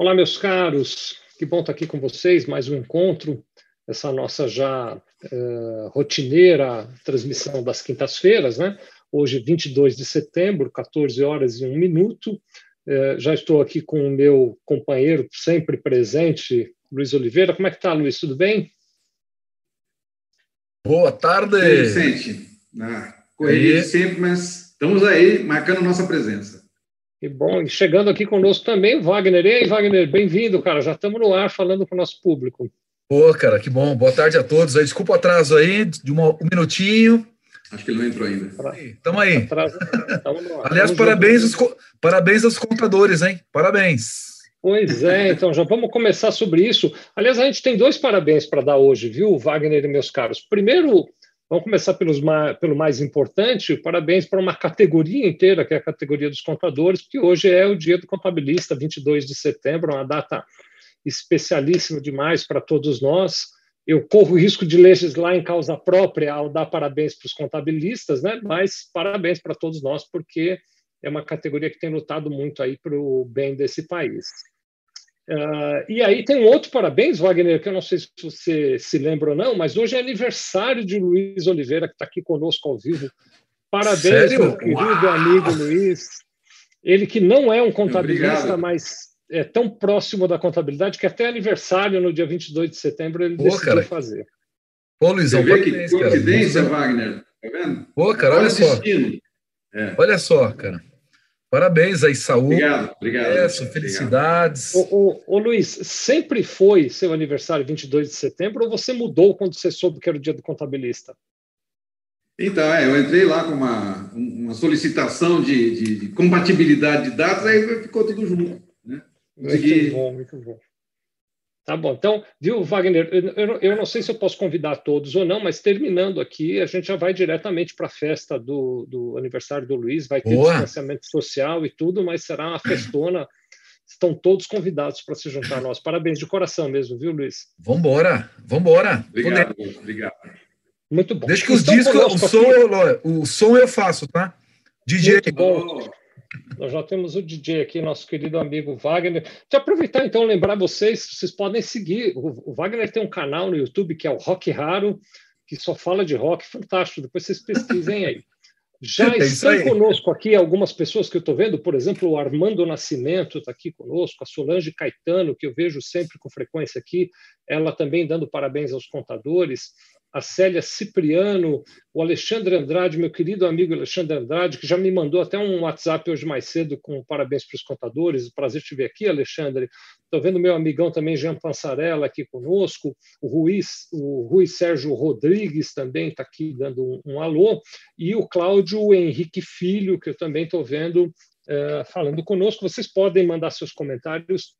Olá, meus caros, que bom estar aqui com vocês, mais um encontro, essa nossa já uh, rotineira transmissão das quintas-feiras, né? Hoje, 22 de setembro, 14 horas e 1 minuto. Uh, já estou aqui com o meu companheiro sempre presente, Luiz Oliveira. Como é que está, Luiz? Tudo bem? Boa tarde! Vicente? Na correria de sempre, mas estamos aí, marcando nossa presença. Que bom. E chegando aqui conosco também o Wagner. E aí, Wagner, bem-vindo, cara. Já estamos no ar falando com o nosso público. Pô, cara, que bom. Boa tarde a todos. Desculpa o atraso aí, de um minutinho. Acho que ele não entrou ainda. Estamos aí. Atraso, Aliás, parabéns aos, parabéns aos contadores, hein? Parabéns. Pois é, então já vamos começar sobre isso. Aliás, a gente tem dois parabéns para dar hoje, viu, Wagner e meus caros. Primeiro, Vamos começar pelos pelo mais importante. Parabéns para uma categoria inteira, que é a categoria dos contadores, porque hoje é o dia do contabilista, 22 de setembro, uma data especialíssima demais para todos nós. Eu corro o risco de legislar em causa própria ao dar parabéns para os contabilistas, né? mas parabéns para todos nós, porque é uma categoria que tem lutado muito aí para o bem desse país. Uh, e aí tem um outro parabéns, Wagner, que eu não sei se você se lembra ou não, mas hoje é aniversário de Luiz Oliveira, que está aqui conosco ao vivo. Parabéns, Sério? meu querido Uau! amigo Luiz. Ele que não é um contabilista, Obrigado. mas é tão próximo da contabilidade que até aniversário, no dia 22 de setembro, ele Pô, decidiu cara. fazer. Pô, Luizão, Você vê que coincidência, Wagner? Tá vendo? Pô, cara, olha só. É. Olha só, cara. Parabéns aí, saúde. Obrigado, obrigado. Sucesso, felicidades. Ô, ô, ô, Luiz, sempre foi seu aniversário 22 de setembro ou você mudou quando você soube que era o dia do contabilista? Então, é, eu entrei lá com uma, uma solicitação de, de, de compatibilidade de dados, aí ficou tudo junto. Né? Muito bom, muito bom. Tá bom, então, viu, Wagner, eu, eu, não sei se eu posso convidar todos ou não, mas terminando aqui, a gente já vai diretamente para a festa do, do, aniversário do Luiz, vai ter Boa. distanciamento social e tudo, mas será uma festona. Estão todos convidados para se juntar a nós. Parabéns de coração mesmo, viu, Luiz? Vambora, vambora. Obrigado, obrigado. Muito bom. Deixa que os discos, o som, eu, o som eu faço, tá? DJ. Muito bom. Nós já temos o DJ aqui, nosso querido amigo Wagner. De aproveitar, então, lembrar vocês, vocês podem seguir. O Wagner tem um canal no YouTube que é o Rock Raro, que só fala de rock, fantástico. Depois vocês pesquisem aí. Já é estão conosco aqui algumas pessoas que eu estou vendo, por exemplo, o Armando Nascimento está aqui conosco, a Solange Caetano, que eu vejo sempre com frequência aqui, ela também dando parabéns aos contadores a Célia Cipriano, o Alexandre Andrade, meu querido amigo Alexandre Andrade, que já me mandou até um WhatsApp hoje mais cedo com parabéns para os contadores. Prazer te ver aqui, Alexandre. Estou vendo meu amigão também, Jean Pansarella, aqui conosco. O Rui, o Sérgio Rodrigues também está aqui dando um, um, alô. E o Cláudio Henrique Filho, que eu também estou vendo uh, falando conosco. Vocês podem mandar seus comentários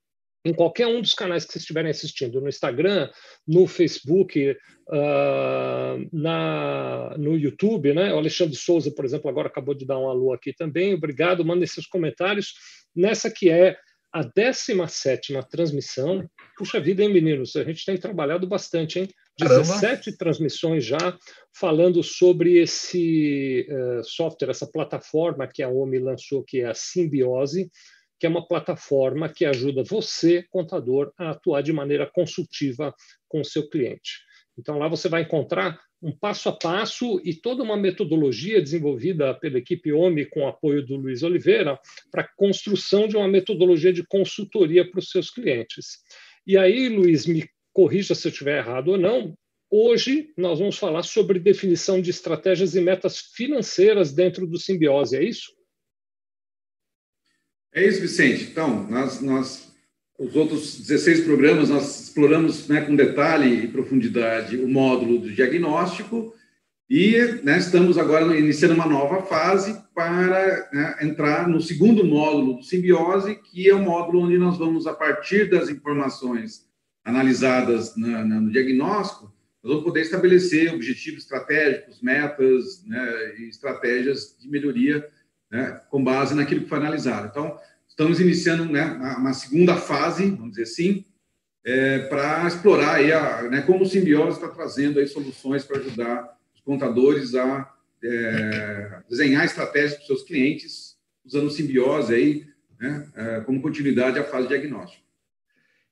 em qualquer um dos canais que vocês estiverem assistindo, no Instagram, no Facebook, uh, na, no YouTube, né? O Alexandre Souza, por exemplo, agora acabou de dar um alô aqui também. Obrigado, mandem seus comentários nessa que é a 17 transmissão. Puxa vida, hein, meninos? A gente tem trabalhado bastante, hein? 17 Caramba. transmissões já falando sobre esse uh, software, essa plataforma que a OMI lançou, que é a Simbiose que é uma plataforma que ajuda você, contador, a atuar de maneira consultiva com o seu cliente. Então, lá você vai encontrar um passo a passo e toda uma metodologia desenvolvida pela equipe OMI com o apoio do Luiz Oliveira para a construção de uma metodologia de consultoria para os seus clientes. E aí, Luiz, me corrija se eu estiver errado ou não. Hoje nós vamos falar sobre definição de estratégias e metas financeiras dentro do Simbiose, é isso? É isso, Vicente. Então, nós, nós os outros 16 programas, nós exploramos né, com detalhe e profundidade o módulo do diagnóstico e né, estamos agora iniciando uma nova fase para né, entrar no segundo módulo do simbiose, que é o módulo onde nós vamos, a partir das informações analisadas na, na, no diagnóstico, nós vamos poder estabelecer objetivos estratégicos, metas né, e estratégias de melhoria né, com base naquilo que foi analisado. Então, estamos iniciando né, uma segunda fase, vamos dizer assim, é, para explorar aí a, né, como o Simbiose está trazendo aí soluções para ajudar os contadores a é, desenhar estratégias para os seus clientes, usando o Simbiose aí, né, é, como continuidade à fase diagnóstica.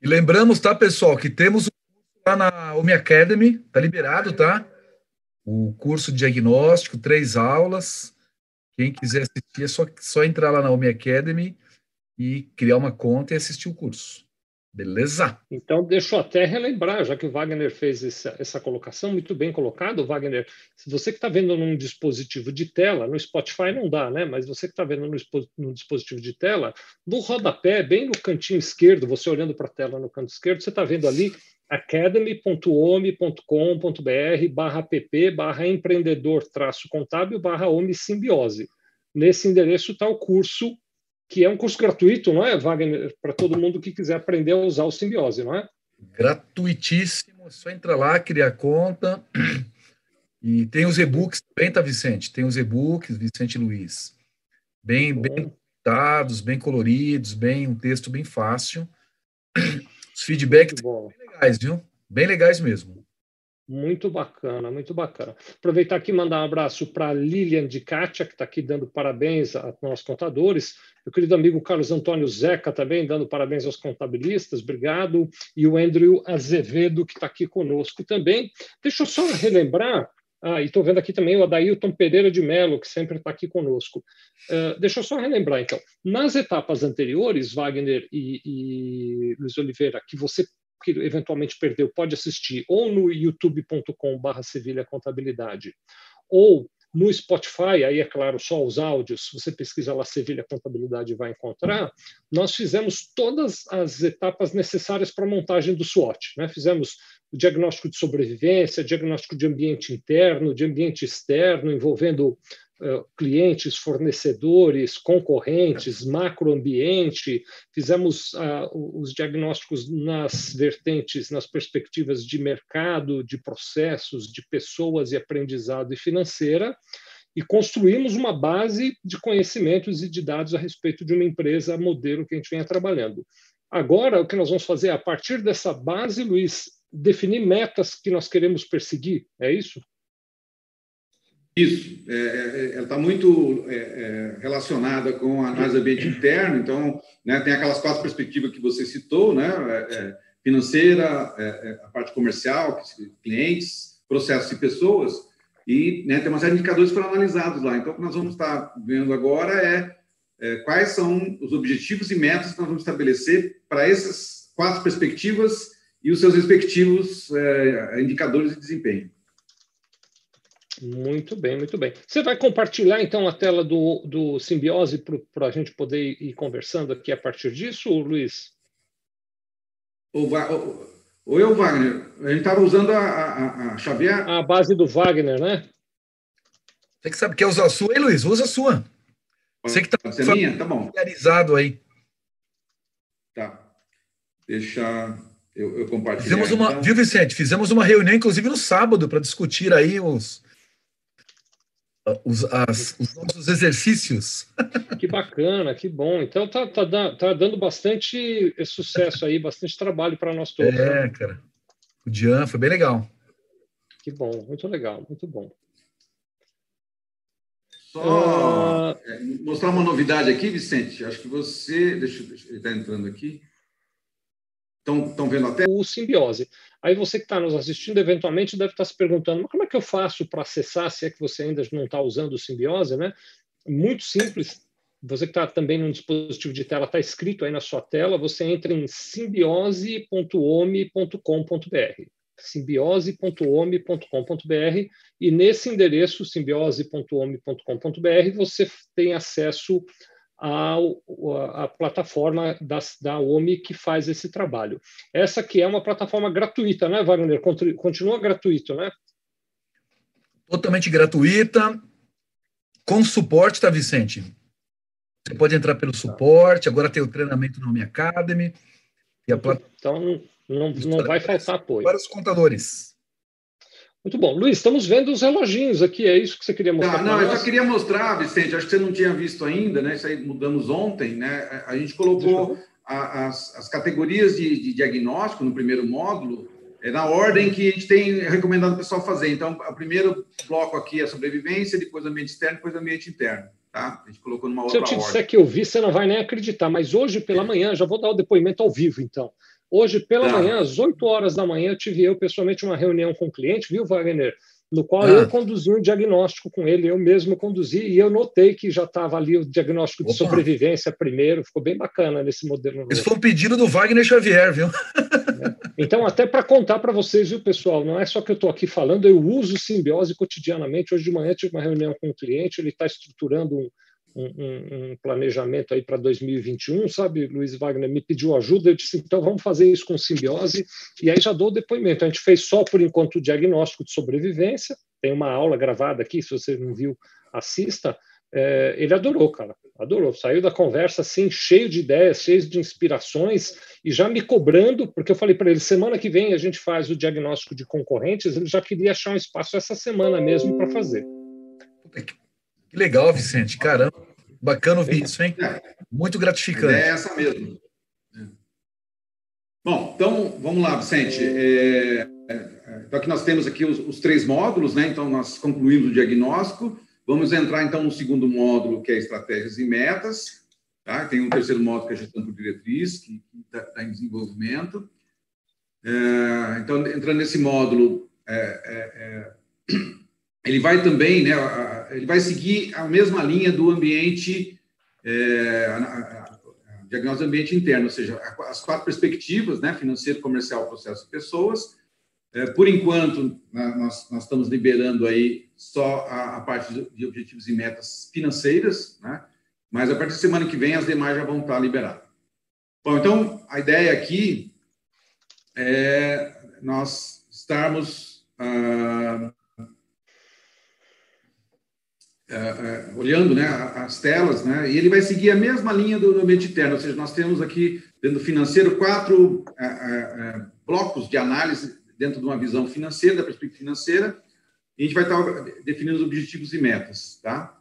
E lembramos, tá, pessoal, que temos lá na Omi Academy, tá liberado, tá? O curso de diagnóstico, três aulas. Quem quiser assistir, é só, só entrar lá na Omi Academy e criar uma conta e assistir o curso. Beleza? Então, deixa eu até relembrar, já que o Wagner fez essa, essa colocação, muito bem colocado, Wagner. Se você que está vendo num dispositivo de tela, no Spotify não dá, né? Mas você que está vendo no, no, dispositivo de tela, no rodapé, bem no cantinho esquerdo, você olhando para a tela no canto esquerdo, você está vendo ali academy.ome.com.br barra pp barra empreendedor traço contábil barra ome simbiose. Nesse endereço está o curso que é um curso gratuito, não é, Wagner? Para todo mundo que quiser aprender a usar o simbiose, não é? Gratuitíssimo, é só entra lá, criar conta. E tem os e-books também, tá, Vicente? Tem os e-books, Vicente Luiz. Bem, bem dados, bem coloridos, bem um texto bem fácil. Os feedbacks legais, viu? Bem legais mesmo. Muito bacana, muito bacana. Aproveitar aqui e mandar um abraço para Lilian de Kátia, que está aqui dando parabéns aos nossos contadores. Meu querido amigo Carlos Antônio Zeca também dando parabéns aos contabilistas, obrigado. E o Andrew Azevedo, que está aqui conosco também. Deixa eu só relembrar, ah, e estou vendo aqui também o Adailton Pereira de Mello, que sempre está aqui conosco. Uh, deixa eu só relembrar, então. Nas etapas anteriores, Wagner e, e Luiz Oliveira, que você que eventualmente perdeu pode assistir ou no youtube.com.br Sevilha Contabilidade ou no Spotify, aí é claro, só os áudios, você pesquisar lá Sevilha Contabilidade vai encontrar, nós fizemos todas as etapas necessárias para a montagem do SWOT. Né? Fizemos o diagnóstico de sobrevivência, diagnóstico de ambiente interno, de ambiente externo, envolvendo clientes, fornecedores, concorrentes, macroambiente, fizemos uh, os diagnósticos nas vertentes, nas perspectivas de mercado, de processos, de pessoas e aprendizado e financeira, e construímos uma base de conhecimentos e de dados a respeito de uma empresa modelo que a gente venha trabalhando. Agora, o que nós vamos fazer, a partir dessa base, Luiz, definir metas que nós queremos perseguir, é isso? Isso, é, é ela está muito é, é, relacionada com a análise do ambiente interno, então, né, tem aquelas quatro perspectivas que você citou, né, é, é financeira, a parte comercial, clientes, processos e pessoas, e né, tem uma série de indicadores que foram analisados lá. Então, o que nós vamos estar vendo agora é, quais são os objetivos e metas que nós vamos estabelecer para essas quatro perspectivas e os seus respectivos indicadores de desempenho. Muito bem, muito bem. Você vai compartilhar então a tela do, do Simbiose para a gente poder ir conversando aqui a partir disso, Luiz? O, o, o eu, Wagner, a gente estava usando a, a, a Xavier. A base do Wagner, né? Você que sabe quer usar a sua, hein, Luiz? Usa a sua. Você que está tá familiarizado aí. Tá. Deixa eu, eu compartilhar. Fizemos uma, então. Viu, Vicente? Fizemos uma reunião, inclusive, no sábado, para discutir aí os, os, as, os nossos exercícios. Que bacana, que bom. Então tá, tá, tá dando bastante sucesso aí, bastante trabalho para nós todos. É, né? cara. O Dian foi bem legal. Que bom, muito legal, muito bom. Só uh... mostrar uma novidade aqui, Vicente. Acho que você. Deixa, deixa ele está entrando aqui. Estão vendo até? O simbiose. Aí você que está nos assistindo, eventualmente deve estar tá se perguntando, mas como é que eu faço para acessar, se é que você ainda não está usando o simbiose, né? Muito simples. Você que está também num dispositivo de tela, está escrito aí na sua tela, você entra em simbiose.ome.com.br simbiose.ome.com.br e nesse endereço, simbiose.ome.com.br, você tem acesso a, a plataforma da, da OMI que faz esse trabalho. Essa que é uma plataforma gratuita, né, Wagner? Continua gratuito, né? Totalmente gratuita, com suporte, tá, Vicente? Você pode entrar pelo tá. suporte, agora tem o treinamento no OMI Academy. E a plat... Então, não, não vai faltar apoio. Para os contadores. Muito bom. Luiz, estamos vendo os reloginhos aqui, é isso que você queria mostrar? Não, não eu só queria mostrar, Vicente, acho que você não tinha visto ainda, né? Isso aí mudamos ontem, né? A gente colocou a, as, as categorias de, de, diagnóstico no primeiro módulo é na ordem que a gente tem recomendado o pessoal fazer. Então, o primeiro bloco aqui é sobrevivência, depois ambiente externo, depois ambiente interno. Tá? A gente colocou numa outra Se eu te ordem. disser que eu vi, você não vai nem acreditar, mas hoje pela manhã, já vou dar o depoimento ao vivo, então. Hoje, pela tá. manhã, às 8 horas da manhã, eu tive eu pessoalmente uma reunião com o cliente, viu, Wagner? No qual ah. eu conduzi um diagnóstico com ele, eu mesmo conduzi, e eu notei que já estava ali o diagnóstico de Opa. sobrevivência primeiro, ficou bem bacana nesse modelo. Esse foi um pedido do Wagner Xavier, viu? É. Então, até para contar para vocês, viu, pessoal, não é só que eu estou aqui falando, eu uso simbiose cotidianamente. Hoje de manhã tive uma reunião com um cliente, ele está estruturando um, um, um, planejamento aí para 2021, sabe? Luiz Wagner me pediu ajuda, eu disse, então vamos fazer isso com simbiose, e aí já dou o depoimento. A gente fez só por enquanto o diagnóstico de sobrevivência, tem uma aula gravada aqui, se você não viu, assista. É, ele adorou, cara, adorou. Saiu da conversa assim, cheio de ideias, cheio de inspirações, e já me cobrando, porque eu falei para ele: semana que vem a gente faz o diagnóstico de concorrentes. Ele já queria achar um espaço essa semana mesmo para fazer. Que legal, Vicente, caramba. Bacana ouvir isso, hein? Muito gratificante. É essa mesmo. É. Bom, então vamos lá, Vicente. É, é, então aqui nós temos aqui os, os, três módulos, né? Então nós concluímos o diagnóstico. Vamos entrar então no segundo módulo, que é estratégias e metas. Tá? Tem um terceiro módulo que é gestão por diretriz, que está tá em desenvolvimento. É, então, entrando nesse módulo, é, é, ele vai também, né, ele vai seguir a mesma linha do ambiente, é, diagnóstico do ambiente interno, ou seja, as quatro perspectivas, né, financeiro, comercial, processo e pessoas. É, por enquanto, nós, nós, estamos liberando aí só a, a, parte de objetivos e metas financeiras, né, mas a partir da semana que vem as demais já vão estar liberadas. Bom, então, a ideia aqui é nós estarmos ah, uh, uh, olhando né, as telas, né, e ele vai seguir a mesma linha do, ambiente interno, ou seja, nós temos aqui, dentro do financeiro, quatro uh, blocos de análise dentro de uma visão financeira, da perspectiva financeira, e a gente vai estar definindo os objetivos e metas, tá?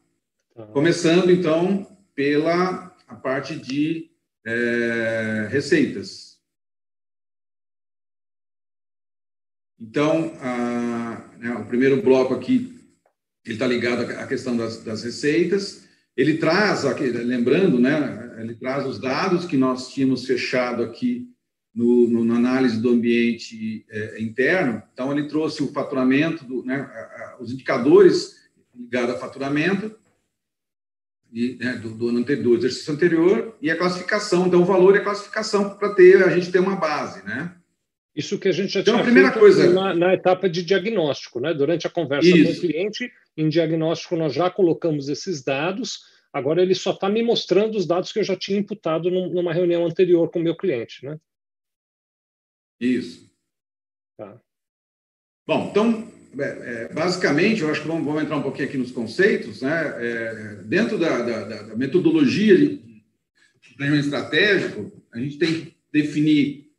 tá. Começando, então, pela a parte de é, receitas. Então, a, né, o primeiro bloco aqui ele está ligado à questão das, das, receitas. Ele traz, aqui, lembrando, né, ele traz os dados que nós tínhamos fechado aqui no, no, na análise do ambiente é, interno. Então, ele trouxe o faturamento, do, né, a, a, os indicadores ligados a faturamento e, né, do, do, ano anterior, do exercício anterior e a classificação. Então, o valor e a classificação para ter a gente ter uma base, né? Isso que a gente já então, tinha a primeira coisa na, na, etapa de diagnóstico, né? Durante a conversa Isso. com o cliente, em diagnóstico nós já colocamos esses dados. Agora ele só está me mostrando os dados que eu já tinha imputado numa reunião anterior com o meu cliente, né? Isso. Tá. Bom, então é, é, basicamente, eu acho que vamos, vamos, entrar um pouquinho aqui nos conceitos, né? É, dentro da, da, da metodologia de planejamento estratégico, a gente tem que definir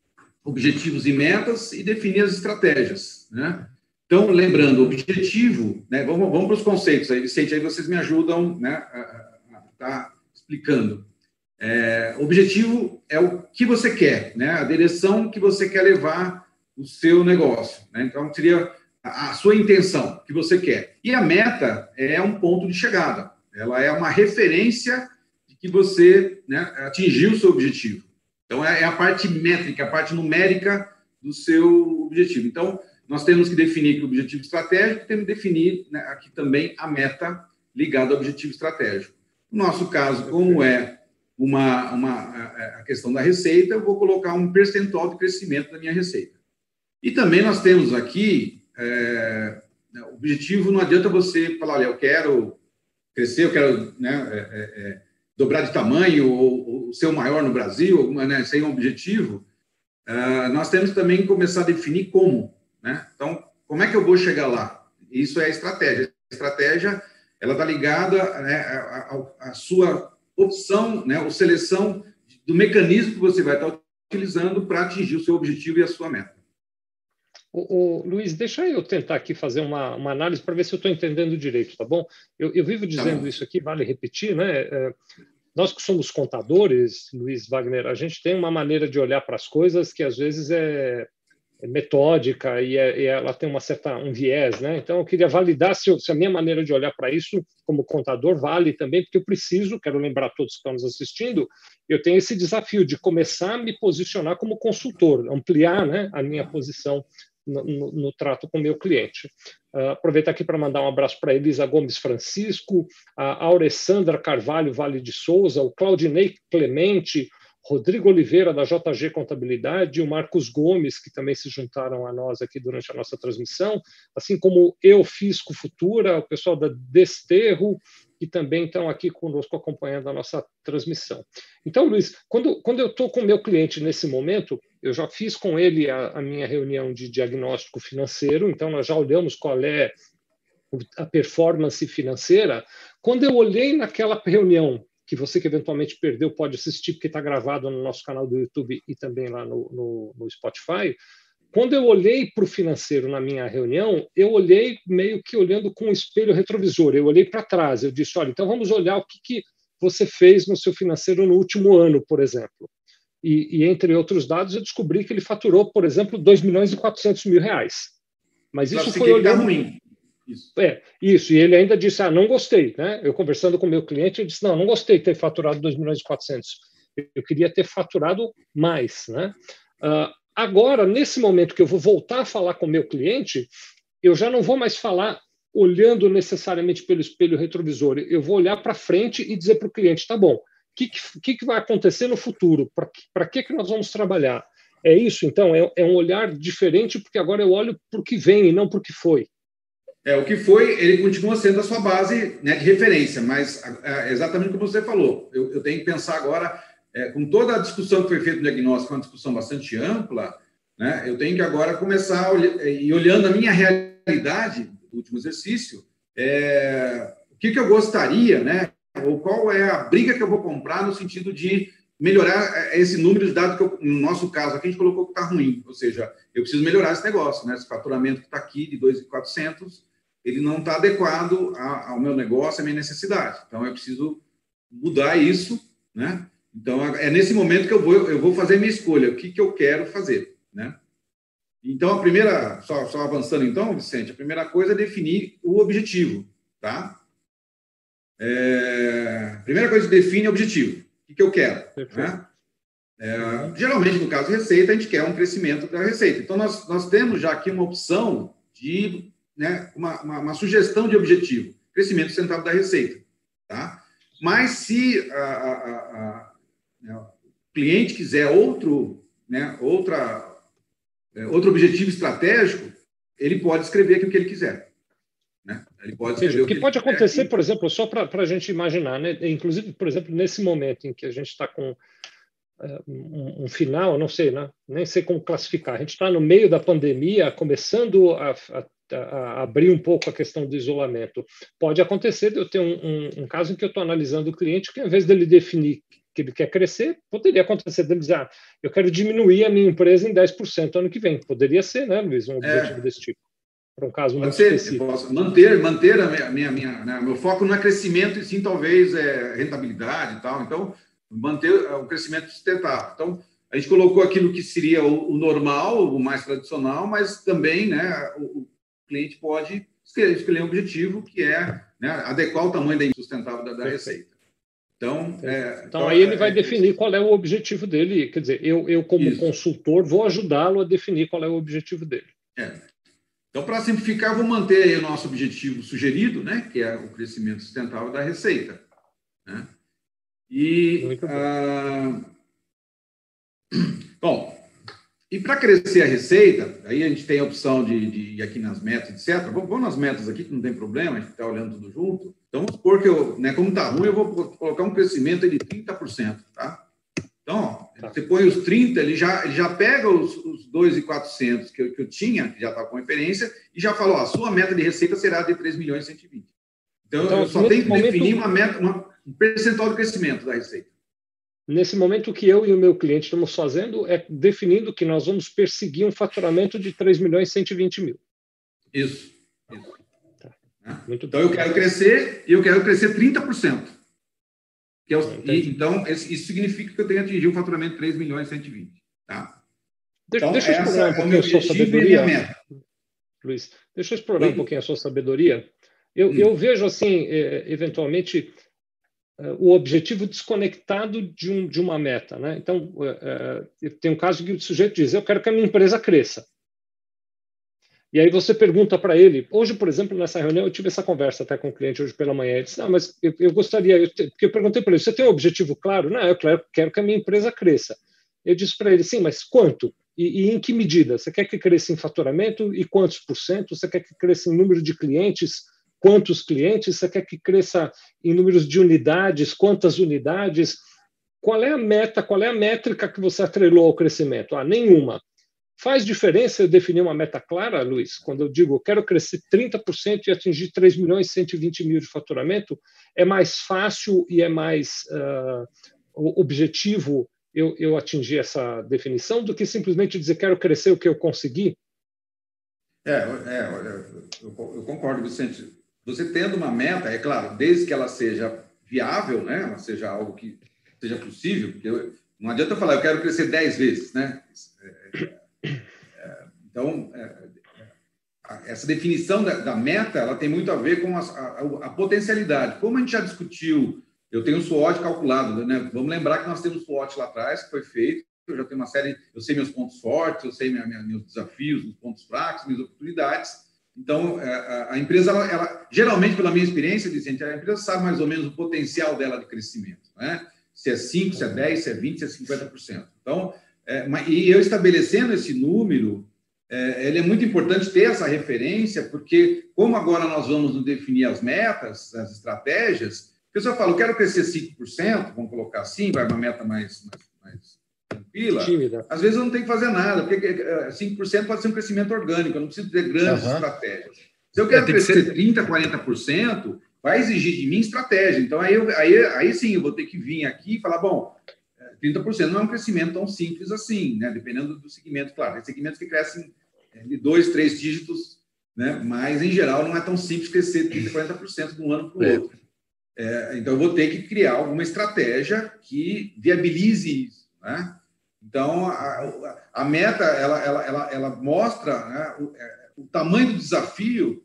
objetivos e metas e definir as estratégias, né? Então, lembrando, objetivo, né? Vamos, vamos para os conceitos aí, Vicente, aí vocês me ajudam, né? A estar tá explicando. É, objetivo é o que você quer, né? A direção que você quer levar o seu negócio, né? Então, seria a, a sua intenção que você quer. E a meta é um ponto de chegada. Ela é uma referência de que você né, atingiu o seu objetivo. Então, é, é a parte métrica, a parte numérica do seu objetivo. Então, nós temos que definir o objetivo estratégico, temos que definir né, aqui também a meta ligada ao objetivo estratégico. No nosso caso, como é uma, uma a questão da receita, eu vou colocar um percentual de crescimento da minha receita. E também nós temos aqui é, né, objetivo, não adianta você falar, olha, eu quero crescer, eu quero né, é, é, é dobrar de tamanho ou, ou ser o maior no Brasil, né, sem um objetivo, uh, nós temos também que começar a definir como. Né? Então, como é que eu vou chegar lá? Isso é a estratégia. A estratégia ela está ligada né, à, sua opção, né, ou seleção do mecanismo que você vai estar utilizando para atingir o seu objetivo e a sua meta. O, o, Luiz, deixa eu tentar aqui fazer uma, uma análise para ver se eu estou entendendo direito, tá bom? Eu, eu vivo tá dizendo tá isso aqui, vale repetir, né? É, nós que somos contadores, Luiz Wagner, a gente tem uma maneira de olhar para as coisas que às vezes é, metódica e, é, e, ela tem uma certa um viés, né? Então eu queria validar se, se a minha maneira de olhar para isso como contador vale também, porque eu preciso, quero lembrar todos que estão nos assistindo, eu tenho esse desafio de começar a me posicionar como consultor, ampliar, né, a minha posição no, no, no trato com o meu cliente. Uh, aproveitar aqui para mandar um abraço para Elisa Gomes Francisco, a Alessandra Carvalho Vale de Souza, o Claudinei Clemente, Rodrigo Oliveira, da JG Contabilidade, e o Marcos Gomes, que também se juntaram a nós aqui durante a nossa transmissão, assim como eu, Fisco Futura, o pessoal da Desterro, que também estão aqui conosco acompanhando a nossa transmissão. Então, Luiz, quando, quando eu estou com o meu cliente nesse momento, eu já fiz com ele a, a minha reunião de diagnóstico financeiro, então nós já olhamos qual é a performance financeira. Quando eu olhei naquela reunião que você que eventualmente perdeu pode assistir, porque está gravado no nosso canal do YouTube e também lá no, no, no Spotify. Quando eu olhei para o financeiro na minha reunião, eu olhei meio que olhando com um espelho retrovisor. Eu olhei para trás, eu disse: olha, então vamos olhar o que, que você fez no seu financeiro no último ano, por exemplo. E, e, entre outros dados, eu descobri que ele faturou, por exemplo, 2 milhões e 400 mil reais. Mas isso foi olhando. ruim. Isso. É, isso. E ele ainda disse: ah, não gostei. Né? Eu conversando com meu cliente, eu disse: não, não gostei de ter faturado 2 milhões e 400. Eu queria ter faturado mais. Né? Uh, agora, nesse momento que eu vou voltar a falar com meu cliente, eu já não vou mais falar olhando necessariamente pelo espelho retrovisor. Eu vou olhar para frente e dizer para o cliente: tá bom, o que, que, que, vai acontecer no futuro? Para que, que nós vamos trabalhar? É isso, então, é, é um olhar diferente, porque agora eu olho para o que vem e não para o que foi. É, o que foi, ele continua sendo a sua base né, de referência, mas é, exatamente como você falou, eu, eu tenho que pensar agora, é, com toda a discussão que foi feita no diagnóstico, uma discussão bastante ampla, né, eu tenho que agora começar a e olhando a minha realidade do último exercício, é, o que, que eu gostaria, né, ou qual é a briga que eu vou comprar no sentido de melhorar é, esse número de dados que eu, no nosso caso aqui a gente colocou que está ruim, ou seja, eu preciso melhorar esse negócio, né? Esse faturamento que está aqui de 2.400, ele não está adequado ao meu negócio, à minha necessidade. Então, eu preciso mudar isso, né? Então, é nesse momento que eu vou, eu vou fazer minha escolha, o que, que eu quero fazer, né? Então, a primeira, só, só avançando então, Vicente, a primeira coisa é definir o objetivo, tá? É, primeira coisa, define o objetivo. O que, que eu quero, né? É, geralmente, no caso de receita, a gente quer um crescimento da receita. Então, nós, nós temos já aqui uma opção de né, uma, uma, uma, sugestão de objetivo, crescimento sustentável da receita. Tá? Mas se a, a, a, né, o cliente quiser outro, né, outra, é, outro objetivo estratégico, ele pode escrever aqui o que ele quiser. Né? Ele pode seja, o que, que pode acontecer, por exemplo, só para a gente imaginar, né? inclusive, por exemplo, nesse momento em que a gente está com uh, um, um, final, não sei, né? nem sei como classificar, a gente está no meio da pandemia, começando a a abrir um pouco a questão do isolamento. Pode acontecer de eu ter um, um, um caso em que eu estou analisando o cliente que, ao invés dele definir que ele quer crescer, poderia acontecer dele dizer, ah, eu quero diminuir a minha empresa em 10% ano que vem. Poderia ser, né, Luiz, um é. objetivo é, desse tipo. Para um caso. Posso manter, manter a minha, minha, minha né, meu foco não é crescimento, e sim talvez é rentabilidade e tal. Então, manter o crescimento sustentável. Então, a gente colocou aquilo que seria o, o normal, o mais tradicional, mas também né, o, cliente pode escolher um objetivo que é né, adequar o tamanho da sustentável da, da receita. Então, é, então, então, aí ele vai é, definir qual é o objetivo dele. Quer dizer, eu, eu como isso. consultor, vou ajudá-lo a definir qual é o objetivo dele. É. Então, para simplificar, vou manter o nosso objetivo sugerido, né, que é o crescimento sustentável da receita. Né? E, Muito bom. Ah, bom, e para crescer a receita, aí a gente tem a opção de, de ir aqui nas metas, etc. Vamos, vamos nas metas aqui, que não tem problema, a gente está olhando tudo junto. Então, vamos supor que eu, né, como está ruim, eu vou colocar um crescimento de 30%, tá? Então, ó, tá. você põe os 30, ele já, ele já pega os, os 2,400 que eu, que eu tinha, que já estava com referência, e já falou, ó, a sua meta de receita será de 3 milhões e 120. Então, então eu só tenho que momento... definir uma meta, uma, um percentual de crescimento da receita. Nesse momento, o que eu e o meu cliente estamos fazendo é definindo que nós vamos perseguir um faturamento de 3 milhões e 120 mil. Isso. isso. Tá. Né? Muito então, bem. eu quero crescer e eu quero crescer 30%. Que é o, e, então, isso significa que eu tenho que atingir um faturamento de 3 milhões e 120. Tá? Deixa, então, deixa eu explorar um pouquinho a sua sabedoria. Luiz, deixa eu explorar Oi? um pouquinho a sua sabedoria. Eu, hum. eu vejo, assim, é, eventualmente, é, o objetivo desconectado de, um, de uma meta. Né? Então, é, é, tem um caso que o sujeito diz: Eu quero que a minha empresa cresça. E aí você pergunta para ele. Hoje, por exemplo, nessa reunião, eu tive essa conversa até com o cliente hoje pela manhã. Ele disse: Não, mas eu, eu gostaria. Eu te, porque eu perguntei para ele: Você tem um objetivo claro? Não, eu quero, quero que a minha empresa cresça. Eu disse para ele: Sim, mas quanto? E, e, em que medida? Você quer que cresça em faturamento e quantos por cento? Você quer que cresça em número de clientes? Quantos clientes? Você quer que cresça em números de unidades? Quantas unidades? Qual é a meta? Qual é a métrica que você atrelou ao crescimento? Ah, nenhuma. Faz diferença eu definir uma meta clara, Luiz? Quando eu digo eu quero crescer 30% e atingir 3 milhões e 120 mil de faturamento, é mais fácil e é mais uh, objetivo eu, eu atingir essa definição do que simplesmente dizer quero crescer o que eu consegui? É, é olha, eu, eu concordo, Vicente. Você tendo uma meta, é claro, desde que ela seja viável, né, ela seja algo que seja possível, porque eu, não adianta eu falar, eu quero crescer 10 vezes, né? É, é, é então, essa definição da, da, meta, ela tem muito a ver com a, a, a potencialidade. Como a gente já discutiu eu tenho um SWOT calculado, né? Vamos lembrar que nós temos um SWOT lá atrás, que foi feito. Eu já tenho uma série, eu sei meus pontos fortes, eu sei minha, minha, meus desafios, meus pontos fracos, minhas oportunidades. Então, é, a, a empresa, ela, geralmente, pela minha experiência, Vicente, a empresa sabe mais ou menos o potencial dela de crescimento, né? Se é 5, se é 10, se é 20, se é 50%. Então, é, e eu estabelecendo esse número, é, ele é muito importante ter essa referência, porque como agora nós vamos definir as metas, as estratégias, porque se eu falo, quero crescer 5%, vamos colocar assim, vai uma meta mais, mais, mais Tímida. às vezes eu não tenho que fazer nada, porque 5% eh, pode ser um crescimento orgânico, eu não preciso ter grandes uhum. estratégias. Se eu é, quero é, crescer que ser... 30%, 40%, vai exigir de mim estratégia. Então, aí, eu, aí, aí sim, eu vou ter que vir aqui e falar, bom, 30% não é um crescimento tão simples assim, né? dependendo do segmento, claro. Tem segmentos que crescem de dois, três dígitos, né? mas, em geral, não é tão simples crescer 30%, 40% de um ano para o é. outro. É, então, eu vou ter que criar alguma estratégia que viabilize isso. Né? Então, a, a meta ela, ela, ela, ela mostra né, o, é, o, tamanho do desafio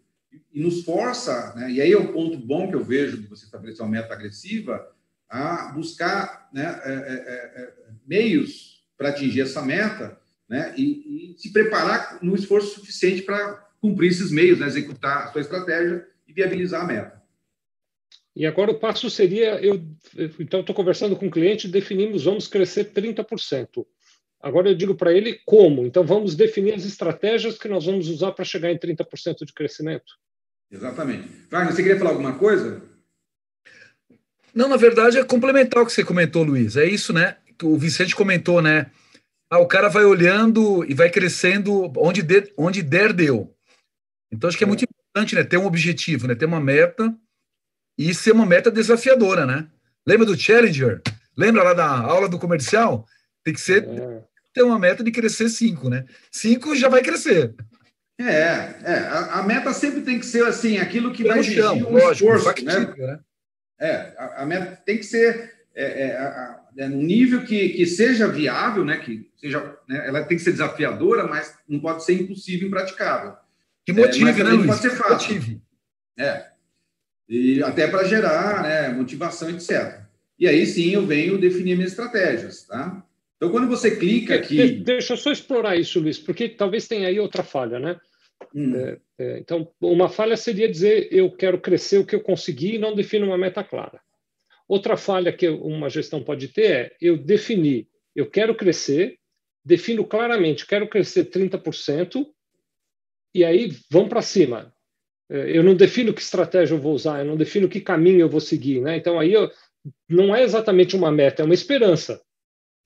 e nos força, né, e aí é o ponto bom que eu vejo de você estabelecer uma meta agressiva, a buscar né, é, é, é, é meios para atingir essa meta né, e, e, se preparar no esforço suficiente para cumprir esses meios, né, executar a sua estratégia e viabilizar a meta. E agora o passo seria, eu, então estou conversando com o cliente, definimos, vamos crescer 30%. Agora eu digo para ele como. Então vamos definir as estratégias que nós vamos usar para chegar em 30% de crescimento. Exatamente. Wagner, você queria falar alguma coisa? Não, na verdade é complementar o que você comentou, Luiz. É isso, né? Que o Vicente comentou, né? Ah, o cara vai olhando e vai crescendo onde der, onde der deu. Então acho que é, é muito importante, né? Ter um objetivo, né? Ter uma meta e ser uma meta desafiadora, né? Lembra do Challenger? Lembra lá da aula do comercial? Tem que ser é. ter uma meta de crescer cinco, né? Cinco já vai crescer. É, é a, a, meta sempre tem que ser assim, aquilo que vai exigir um lógico, esforço, né? né? É, a, a, meta tem que ser é, é, é, um nível que, que seja viável, né? Que seja, né? ela tem que ser desafiadora, mas não pode ser impossível, impraticável. Que motive, é, né, Luiz? Pode ser fácil. Motive. É, e até para gerar né, motivação, etc. E aí sim eu venho definir minhas estratégias, tá? Então, quando você clica aqui. Deixa eu só explorar isso, Luiz, porque talvez tenha aí outra falha, né? Hum. É, é, então, uma falha seria dizer eu quero crescer o que eu consegui e não defino uma meta clara. Outra falha que uma gestão pode ter é eu definir, eu quero crescer, defino claramente, quero crescer 30%, e aí vão para cima. É, eu não defino que estratégia eu vou usar, eu não defino que caminho eu vou seguir, né? Então aí eu, não é exatamente uma meta, é uma esperança.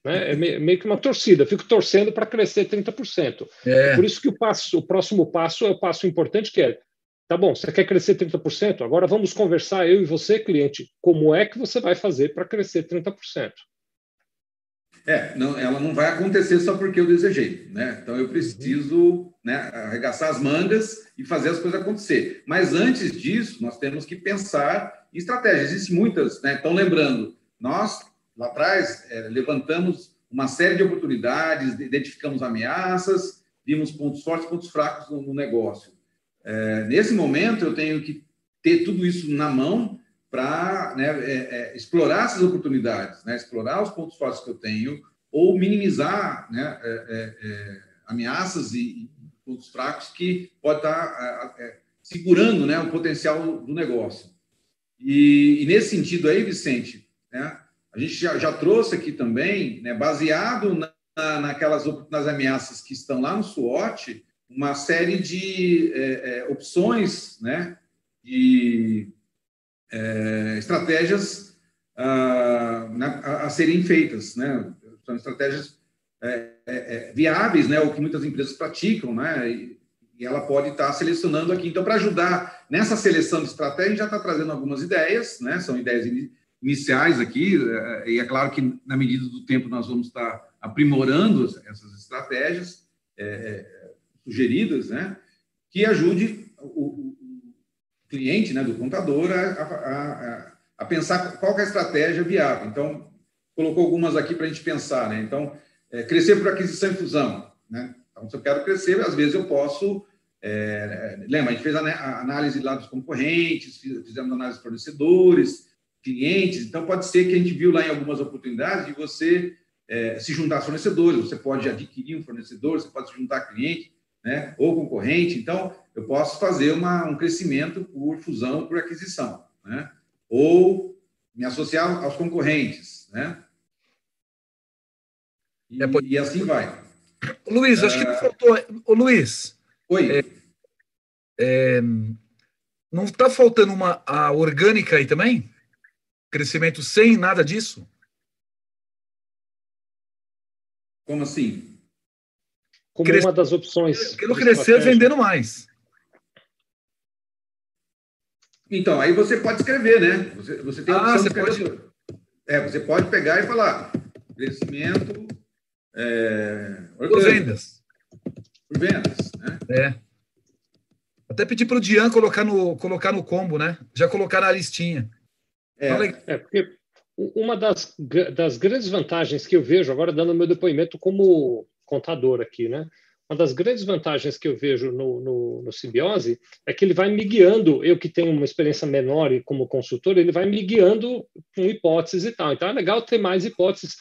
Né? É meio que uma torcida, eu fico torcendo para crescer 30%. É. Por isso que o, passo, o próximo passo é o passo importante, que é, tá bom, você quer crescer 30%? Agora vamos conversar, eu e você, cliente, como é que você vai fazer para crescer 30%? É, não, ela não vai acontecer só porque eu desejei, né? Então eu preciso né, arregaçar as mangas e fazer as coisas acontecer. Mas antes disso, nós temos que pensar em estratégias. Existem muitas, né? Então, lembrando, nós lá atrás é, levantamos uma série de oportunidades, identificamos ameaças, vimos pontos fortes, pontos fracos no, no negócio. É, nesse momento, eu tenho que ter tudo isso na mão para né, é, é, explorar essas oportunidades, né, explorar os pontos fortes que eu tenho ou minimizar né, é, é, é, ameaças e, e, pontos fracos que pode estar tá, segurando né, o potencial do negócio. E, e nesse sentido aí, Vicente, né, a gente já, já, trouxe aqui também, né, baseado na, naquelas nas ameaças que estão lá no SWOT, uma série de é, é, opções, né, de é, estratégias a, né, a, a, serem feitas, né, são estratégias é, é, é, viáveis, né, o que muitas empresas praticam, né, e, e ela pode estar selecionando aqui. Então, para ajudar nessa seleção de estratégia, a gente já está trazendo algumas ideias, né, são ideias iniciais aqui, e é claro que na medida do tempo nós vamos estar aprimorando essas estratégias é, sugeridas, né, que ajude cliente, né, do contador a, a, a, pensar qual é a estratégia viável. Então, colocou algumas aqui para a gente pensar, né? Então, é, crescer por aquisição e fusão, né? Então, se eu quero crescer, às vezes eu posso. É, lembra, a gente fez a análise lá dos concorrentes, fizemos análise de fornecedores, clientes. Então, pode ser que a gente viu lá em algumas oportunidades de você é, se juntar a fornecedores, você pode adquirir um fornecedor, você pode se juntar a cliente, né, ou concorrente. Então, eu posso fazer uma, um crescimento por fusão, por aquisição, né? ou me associar aos concorrentes, né? E, é, pode... e assim vai. Luiz, acho que não ah, faltou. Ô, Luiz. Oi. É, é, não está faltando uma a orgânica aí também? Crescimento sem nada disso? Como assim? Como Cres... uma das opções. Quero crescer vendendo mais. Então, aí você pode escrever, né? Você, você tem a ah, opção ah, de escrever. Pode... É, você pode pegar e falar crescimento é, por vendas. Por vendas, né? É. Até pedir para o Dian colocar no, colocar no combo, né? Já colocar na listinha. É, é porque uma das, das grandes vantagens que eu vejo, agora dando meu depoimento como contador aqui, né? Uma das grandes vantagens que eu vejo no, no, no, Simbiose é que ele vai me guiando, eu que tenho uma experiência menor e como consultor, ele vai me guiando com hipóteses e tal. Então é legal ter mais hipóteses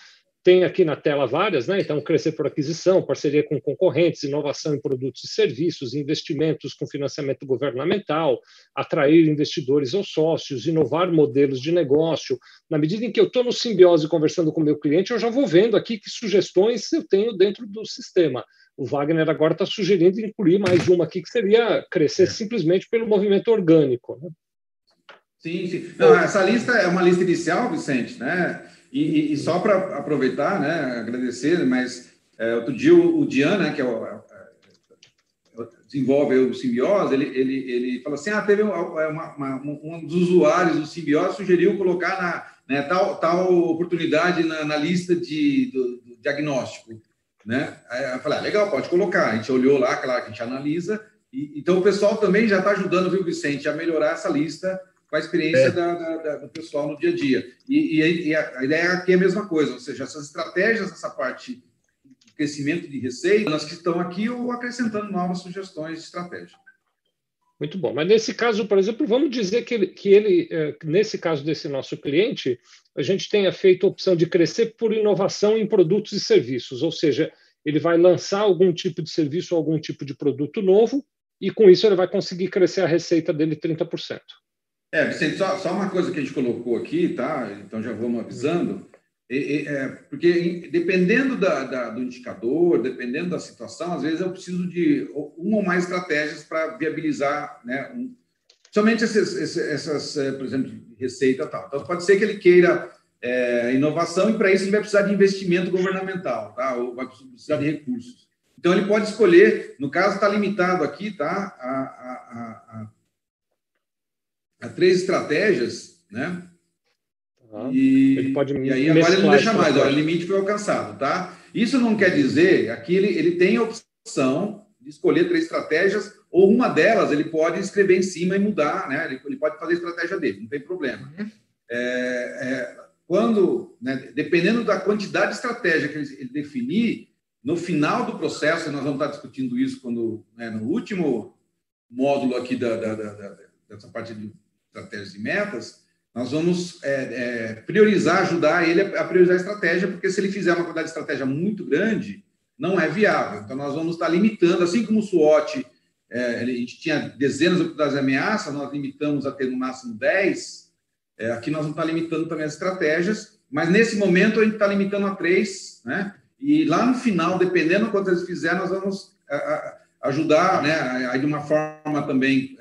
tem aqui na tela várias, né? Então, crescer por aquisição, parceria com concorrentes, inovação em produtos e serviços, investimentos com financiamento governamental, atrair investidores ou sócios, inovar modelos de negócio. Na medida em que eu estou no simbiose conversando com o meu cliente, eu já vou vendo aqui que sugestões eu tenho dentro do sistema. O Wagner agora está sugerindo incluir mais uma aqui, que seria crescer é. simplesmente pelo movimento orgânico. Né? Sim, sim. Não, essa lista é uma lista inicial, Vicente, né? E, e só para aproveitar, né, agradecer, mas é, outro dia o, o Dian, né, que é o, é, é, desenvolve o Simbiose, ele, ele, ele falou assim, ah, teve uma, uma, um dos usuários do Simbiose sugeriu colocar na, né, tal, tal oportunidade na, na lista de, do, do, diagnóstico, né? Aí eu falei, ah, legal, pode colocar. A gente olhou lá, claro que a gente analisa, e, então o pessoal também já está ajudando, viu, Vicente, a melhorar essa lista com a experiência é. da, da, da, do pessoal no dia a dia. E, e, e, a, ideia aqui é a mesma coisa, ou seja, essas estratégias, essa parte de crescimento de receita, elas que estão aqui ou acrescentando novas sugestões de estratégia. Muito bom. Mas nesse caso, por exemplo, vamos dizer que ele, que ele, é, nesse caso desse nosso cliente, a gente tenha feito a opção de crescer por inovação em produtos e serviços, ou seja, ele vai lançar algum tipo de serviço, algum tipo de produto novo, e com isso ele vai conseguir crescer a receita dele 30%. É, Vicente, só, só uma coisa que a gente colocou aqui, tá? Então já vamos avisando. É, porque dependendo da, da, do indicador, dependendo da situação, às vezes eu preciso de uma ou mais estratégias para viabilizar, né? Um, somente essas, essas, é, por exemplo, receita tal. Então pode ser que ele queira é, inovação e para isso ele vai precisar de investimento governamental, tá? Ou vai precisar de recursos. Então ele pode escolher, no caso está limitado aqui, tá? A, a, a, a três estratégias, né? E, ele pode e aí agora ele não deixa mais, olha, o limite foi alcançado, tá? Isso não quer dizer, aqui ele, ele tem a opção de escolher três estratégias, ou uma delas ele pode escrever em cima e mudar, né? Ele, ele pode fazer a estratégia dele, não tem problema. Uhum. É, é, quando, né, dependendo da quantidade de estratégia que ele, definir, no final do processo, nós vamos estar discutindo isso quando, né, no último módulo aqui da, da, da, dessa parte de estratégias e metas, nós vamos é, é, priorizar, ajudar ele a priorizar a estratégia, porque se ele fizer uma quantidade de estratégia muito grande, não é viável. Então, nós vamos estar limitando, assim como o SWOT, é, a gente tinha dezenas de oportunidades de ameaça, nós limitamos a ter no máximo 10, é, aqui nós vamos estar limitando também as estratégias, mas nesse momento a gente está limitando a três, né? E lá no final, dependendo do quanto eles fizerem, nós vamos a, a, ajudar, né? Aí de uma forma também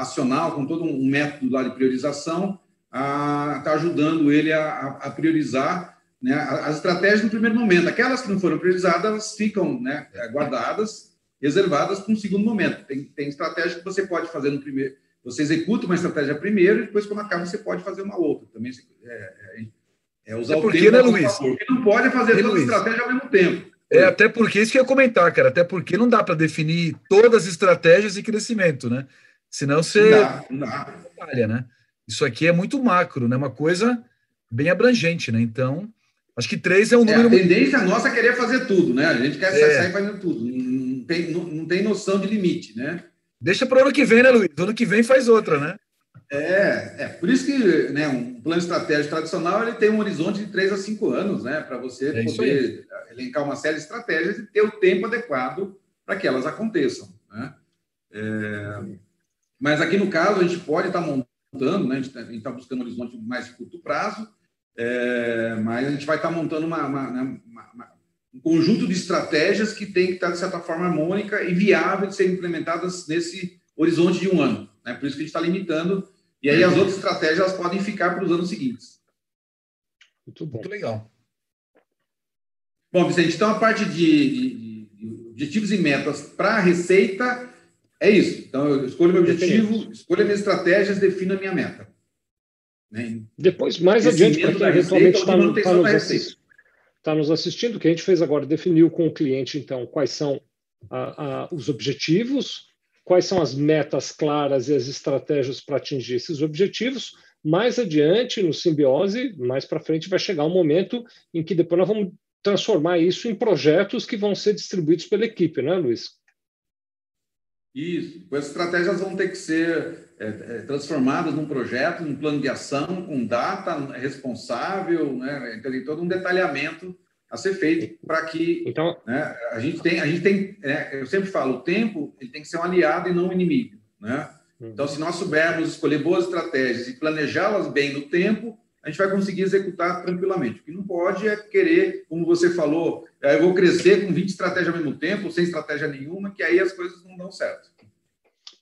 é, é, é, racional, com todo um método lá de priorização, a estar tá ajudando ele a, a priorizar né, as estratégias no primeiro momento. Aquelas que não foram priorizadas, elas ficam né, guardadas, reservadas para um segundo momento. Tem, tem estratégia que você pode fazer no primeiro. Você executa uma estratégia primeiro e depois, quando acaba, você pode fazer uma outra. Também é, é, é usar o porque, tempo. Né, Luiz? Porque não pode fazer toda a estratégia ao mesmo tempo. É, até porque isso que eu ia comentar, cara. Até porque não dá para definir todas as estratégias de crescimento, né? Senão você. Não não dá. né? Isso aqui é muito macro, né? Uma coisa bem abrangente, né? Então, acho que três é um número. É, a tendência muito... nossa é querer fazer tudo, né? A gente quer é. sair fazendo tudo. Não tem, não, não tem noção de limite, né? Deixa para o ano que vem, né, Luiz? Ano que vem faz outra, né? É, é por isso que né, um plano estratégico tradicional ele tem um horizonte de três a cinco anos, né? Para você é poder elencar uma série de estratégias e ter o tempo adequado para que elas aconteçam. Né? É, mas aqui no caso a gente pode estar tá montando né? a gente está tá buscando um horizonte mais de curto prazo, é, mas a gente vai estar tá montando uma, uma, né, uma, uma, um conjunto de estratégias que tem que estar, de certa forma, harmônica e viável de serem implementadas nesse horizonte de um ano. Né? Por isso que a gente está limitando, e aí as outras estratégias elas podem ficar para os anos seguintes. Muito bom. Muito legal. Bom, Vicente, então a parte de, de, de objetivos e metas para a receita é isso. Então, eu escolho meu objetivo, escolho minhas estratégias, defino a minha meta. Né? Depois, mais adiante, para quem eventualmente está no, tá nos, assist, tá nos assistindo, o que a gente fez agora, definiu com o cliente, então, quais são a, a, os objetivos, quais são as metas claras e as estratégias para atingir esses objetivos. Mais adiante, no simbiose, mais para frente, vai chegar um momento em que depois nós vamos transformar isso em projetos que vão ser distribuídos pela equipe, né, Luiz? Isso. As estratégias vão ter que ser é, é, transformadas num projeto, num plano de ação, com data responsável, né? Então, tem todo um detalhamento a ser feito para que então, né, a gente tem, a gente tem, é, eu sempre falo, o tempo ele tem que ser um aliado e não um inimigo, né? Uhum. Então, se nós soubermos escolher boas estratégias e planejá-las bem no tempo, a gente vai conseguir executar tranquilamente. O que não pode é querer, como você falou, é, eu vou crescer com 20 estratégias ao mesmo tempo, sem estratégia nenhuma, que aí as coisas não dão certo.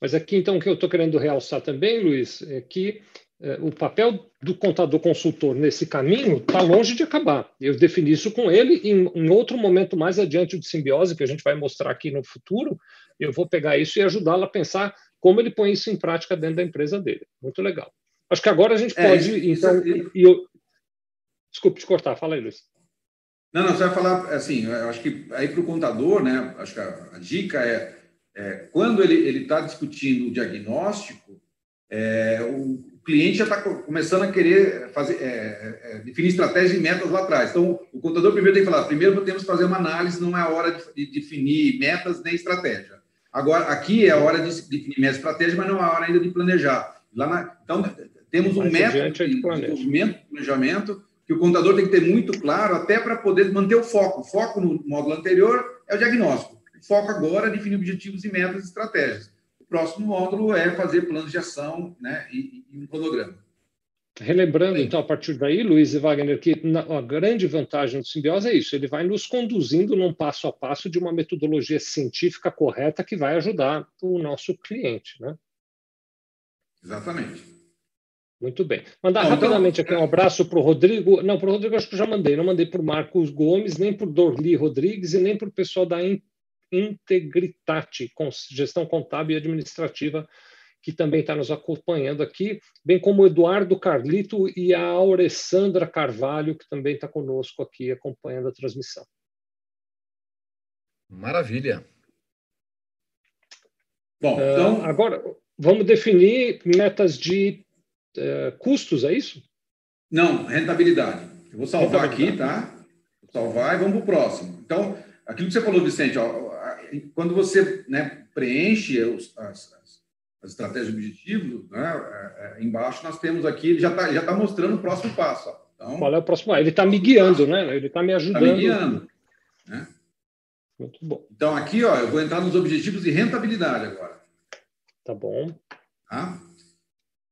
Mas aqui, então, o que eu estou querendo realçar também, Luiz, é que é, o papel do contador consultor nesse caminho está longe de acabar. Eu defini isso com ele em, em outro momento mais adiante de simbiose, que a gente vai mostrar aqui no futuro, eu vou pegar isso e ajudá-lo a pensar como ele põe isso em prática dentro da empresa dele. Muito legal. Acho que agora a gente é, pode, isso, então. Isso, e eu... Desculpe te cortar, fala aí, Luiz. Não, não, você vai falar assim, eu acho que aí para o contador, né? Acho que a, a dica é, é, quando ele está discutindo o diagnóstico, é, o, cliente já está começando a querer fazer, é, é, é, definir estratégias e metas lá atrás. Então, o contador primeiro tem que falar, primeiro temos que fazer uma análise, não é a hora de, de definir metas nem estratégia. Agora, aqui é a hora de definir metas e estratégia, mas não é a hora ainda de planejar. Na, então, temos um método de desenvolvimento, planejamento, que o contador tem que ter muito claro, até para poder manter o foco. O foco no módulo anterior é o diagnóstico. O foco agora é definir objetivos e metas e estratégias. O próximo módulo é fazer planos de ação né, e, e um cronograma. Relembrando, então, a partir daí, Luiz e Wagner, que a grande vantagem do simbiose é isso, ele vai nos conduzindo num passo a passo de uma metodologia científica correta que vai ajudar o nosso cliente, né? Exatamente. Muito bem. Mandar então, rapidamente aqui um abraço para o Rodrigo. Não, para o Rodrigo acho que já mandei. Não mandei para o Marcos Gomes, nem para o Dorli Rodrigues e nem para o pessoal da Integritate, gestão contábil e administrativa, que também está nos acompanhando aqui, bem como o Eduardo Carlito e a Alessandra Carvalho, que também está conosco aqui acompanhando a transmissão. Maravilha. Bom, então... Uh, agora vamos definir metas de uh, custos, é isso? Não, rentabilidade. Eu vou salvar aqui, tá? Vou salvar e vamos para o próximo. Então, aquilo que você falou, Vicente, ó, quando você né, preenche os, as, as, estratégias de objetivos, né, é, é, embaixo nós temos aqui, ele já está já tá mostrando o próximo passo. Ó. Então, Qual é o próximo? Ele está me guiando, né? Ele está me ajudando. Está me guiando. Né? Muito bom. Então, aqui, ó, eu vou entrar nos objetivos de rentabilidade agora. Tá bom. Tá?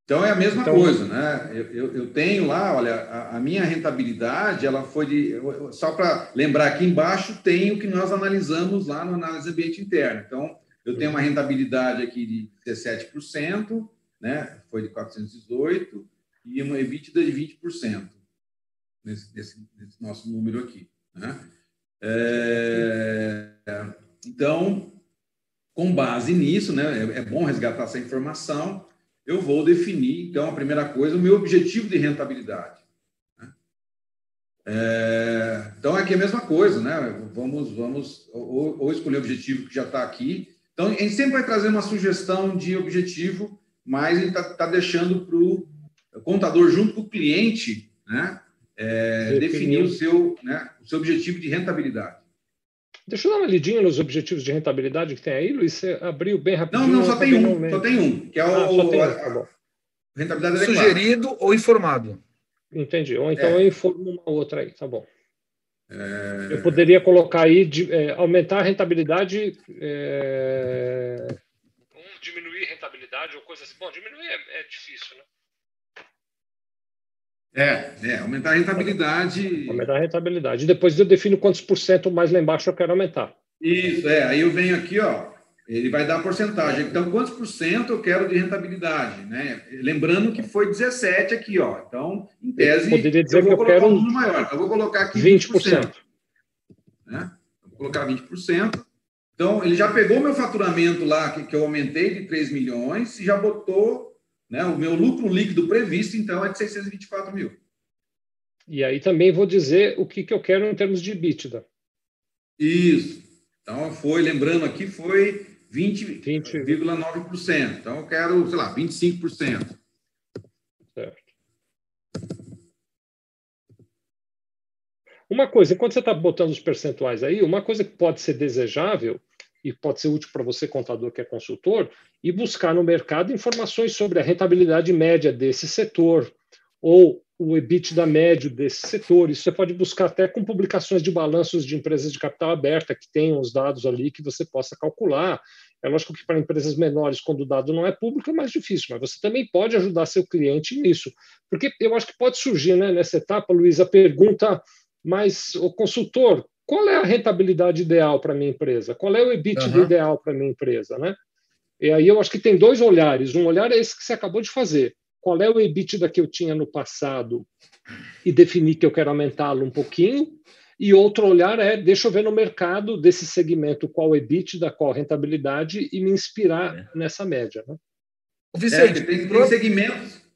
Então, é a mesma então, coisa, né? Eu, eu, eu, tenho lá, olha, a, a, minha rentabilidade, ela foi de... Só para lembrar, aqui embaixo tem o que nós analisamos lá no análise ambiente interno. Então, eu tenho uma rentabilidade aqui de 17%, né? Foi de 418, e uma EBITDA de 20% nesse, nesse, nesse nosso número aqui. Né? É, então, com base nisso, né, é, é bom resgatar essa informação, eu vou definir, então, a primeira coisa, o meu objetivo de rentabilidade. Né? É, então, aqui é a mesma coisa, né? Vamos, vamos ou, ou escolher o objetivo que já está aqui. Então, a gente sempre vai trazer uma sugestão de objetivo, mas gente está tá deixando para o contador, junto com o cliente, né? é, definir o seu, né, o seu objetivo de rentabilidade. Deixa eu dar uma lidinha nos objetivos de rentabilidade que tem aí, Luiz. Você abriu bem rapidinho. Não, não, só tem um. Só tem um, que é ah, o, tem, tá rentabilidade adequada. Sugerido ou informado. Entendi. Ou então é. eu informo uma outra aí, tá bom. É... Eu poderia colocar aí de, é, aumentar a rentabilidade é... ou diminuir a rentabilidade ou coisa assim. Bom, diminuir é, é difícil, né? É, é, aumentar a rentabilidade. Aumentar a rentabilidade. Depois eu defino quantos por cento mais lá embaixo eu quero aumentar. Isso, é. Aí eu venho aqui, ó. Ele vai dar a porcentagem. Então, quantos por cento eu quero de rentabilidade? Né? Lembrando que foi 17 aqui, ó. Então, em tese, eu poderia dizer eu vou que eu quero um maior. Então, eu vou colocar aqui 20%. 20%. Né? Vou colocar 20%. Então, ele já pegou meu faturamento lá, que, que eu aumentei de 3 milhões, e já botou né? O meu lucro líquido previsto, então, é de 624 mil. E aí também vou dizer o que, que eu quero em termos de EBITDA. Isso. Então, foi, lembrando aqui, foi 20,9%. 20. Então, eu quero, sei lá, 25%. Certo. Uma coisa, enquanto você está botando os percentuais aí, uma coisa que pode ser desejável e pode ser útil para você, contador que é consultor, e buscar no mercado informações sobre a rentabilidade média desse setor ou o EBITDA médio desse setor. Isso você pode buscar até com publicações de balanços de empresas de capital aberta que tenham os dados ali que você possa calcular. É lógico que para empresas menores, quando o dado não é público, é mais difícil, mas você também pode ajudar seu cliente nisso. Porque eu acho que pode surgir né, nessa etapa, Luiz, a pergunta, mas o consultor, qual é a rentabilidade ideal para a minha empresa? Qual é o EBITDA uhum. ideal para a minha empresa? Né? E aí eu acho que tem dois olhares. Um olhar é esse que você acabou de fazer. Qual é o EBITDA que eu tinha no passado e definir que eu quero aumentá-lo um pouquinho. E outro olhar é, deixa eu ver no mercado desse segmento qual o EBITDA, qual a rentabilidade e me inspirar é. nessa média. Né? Vicente, é, tem, tem segmentos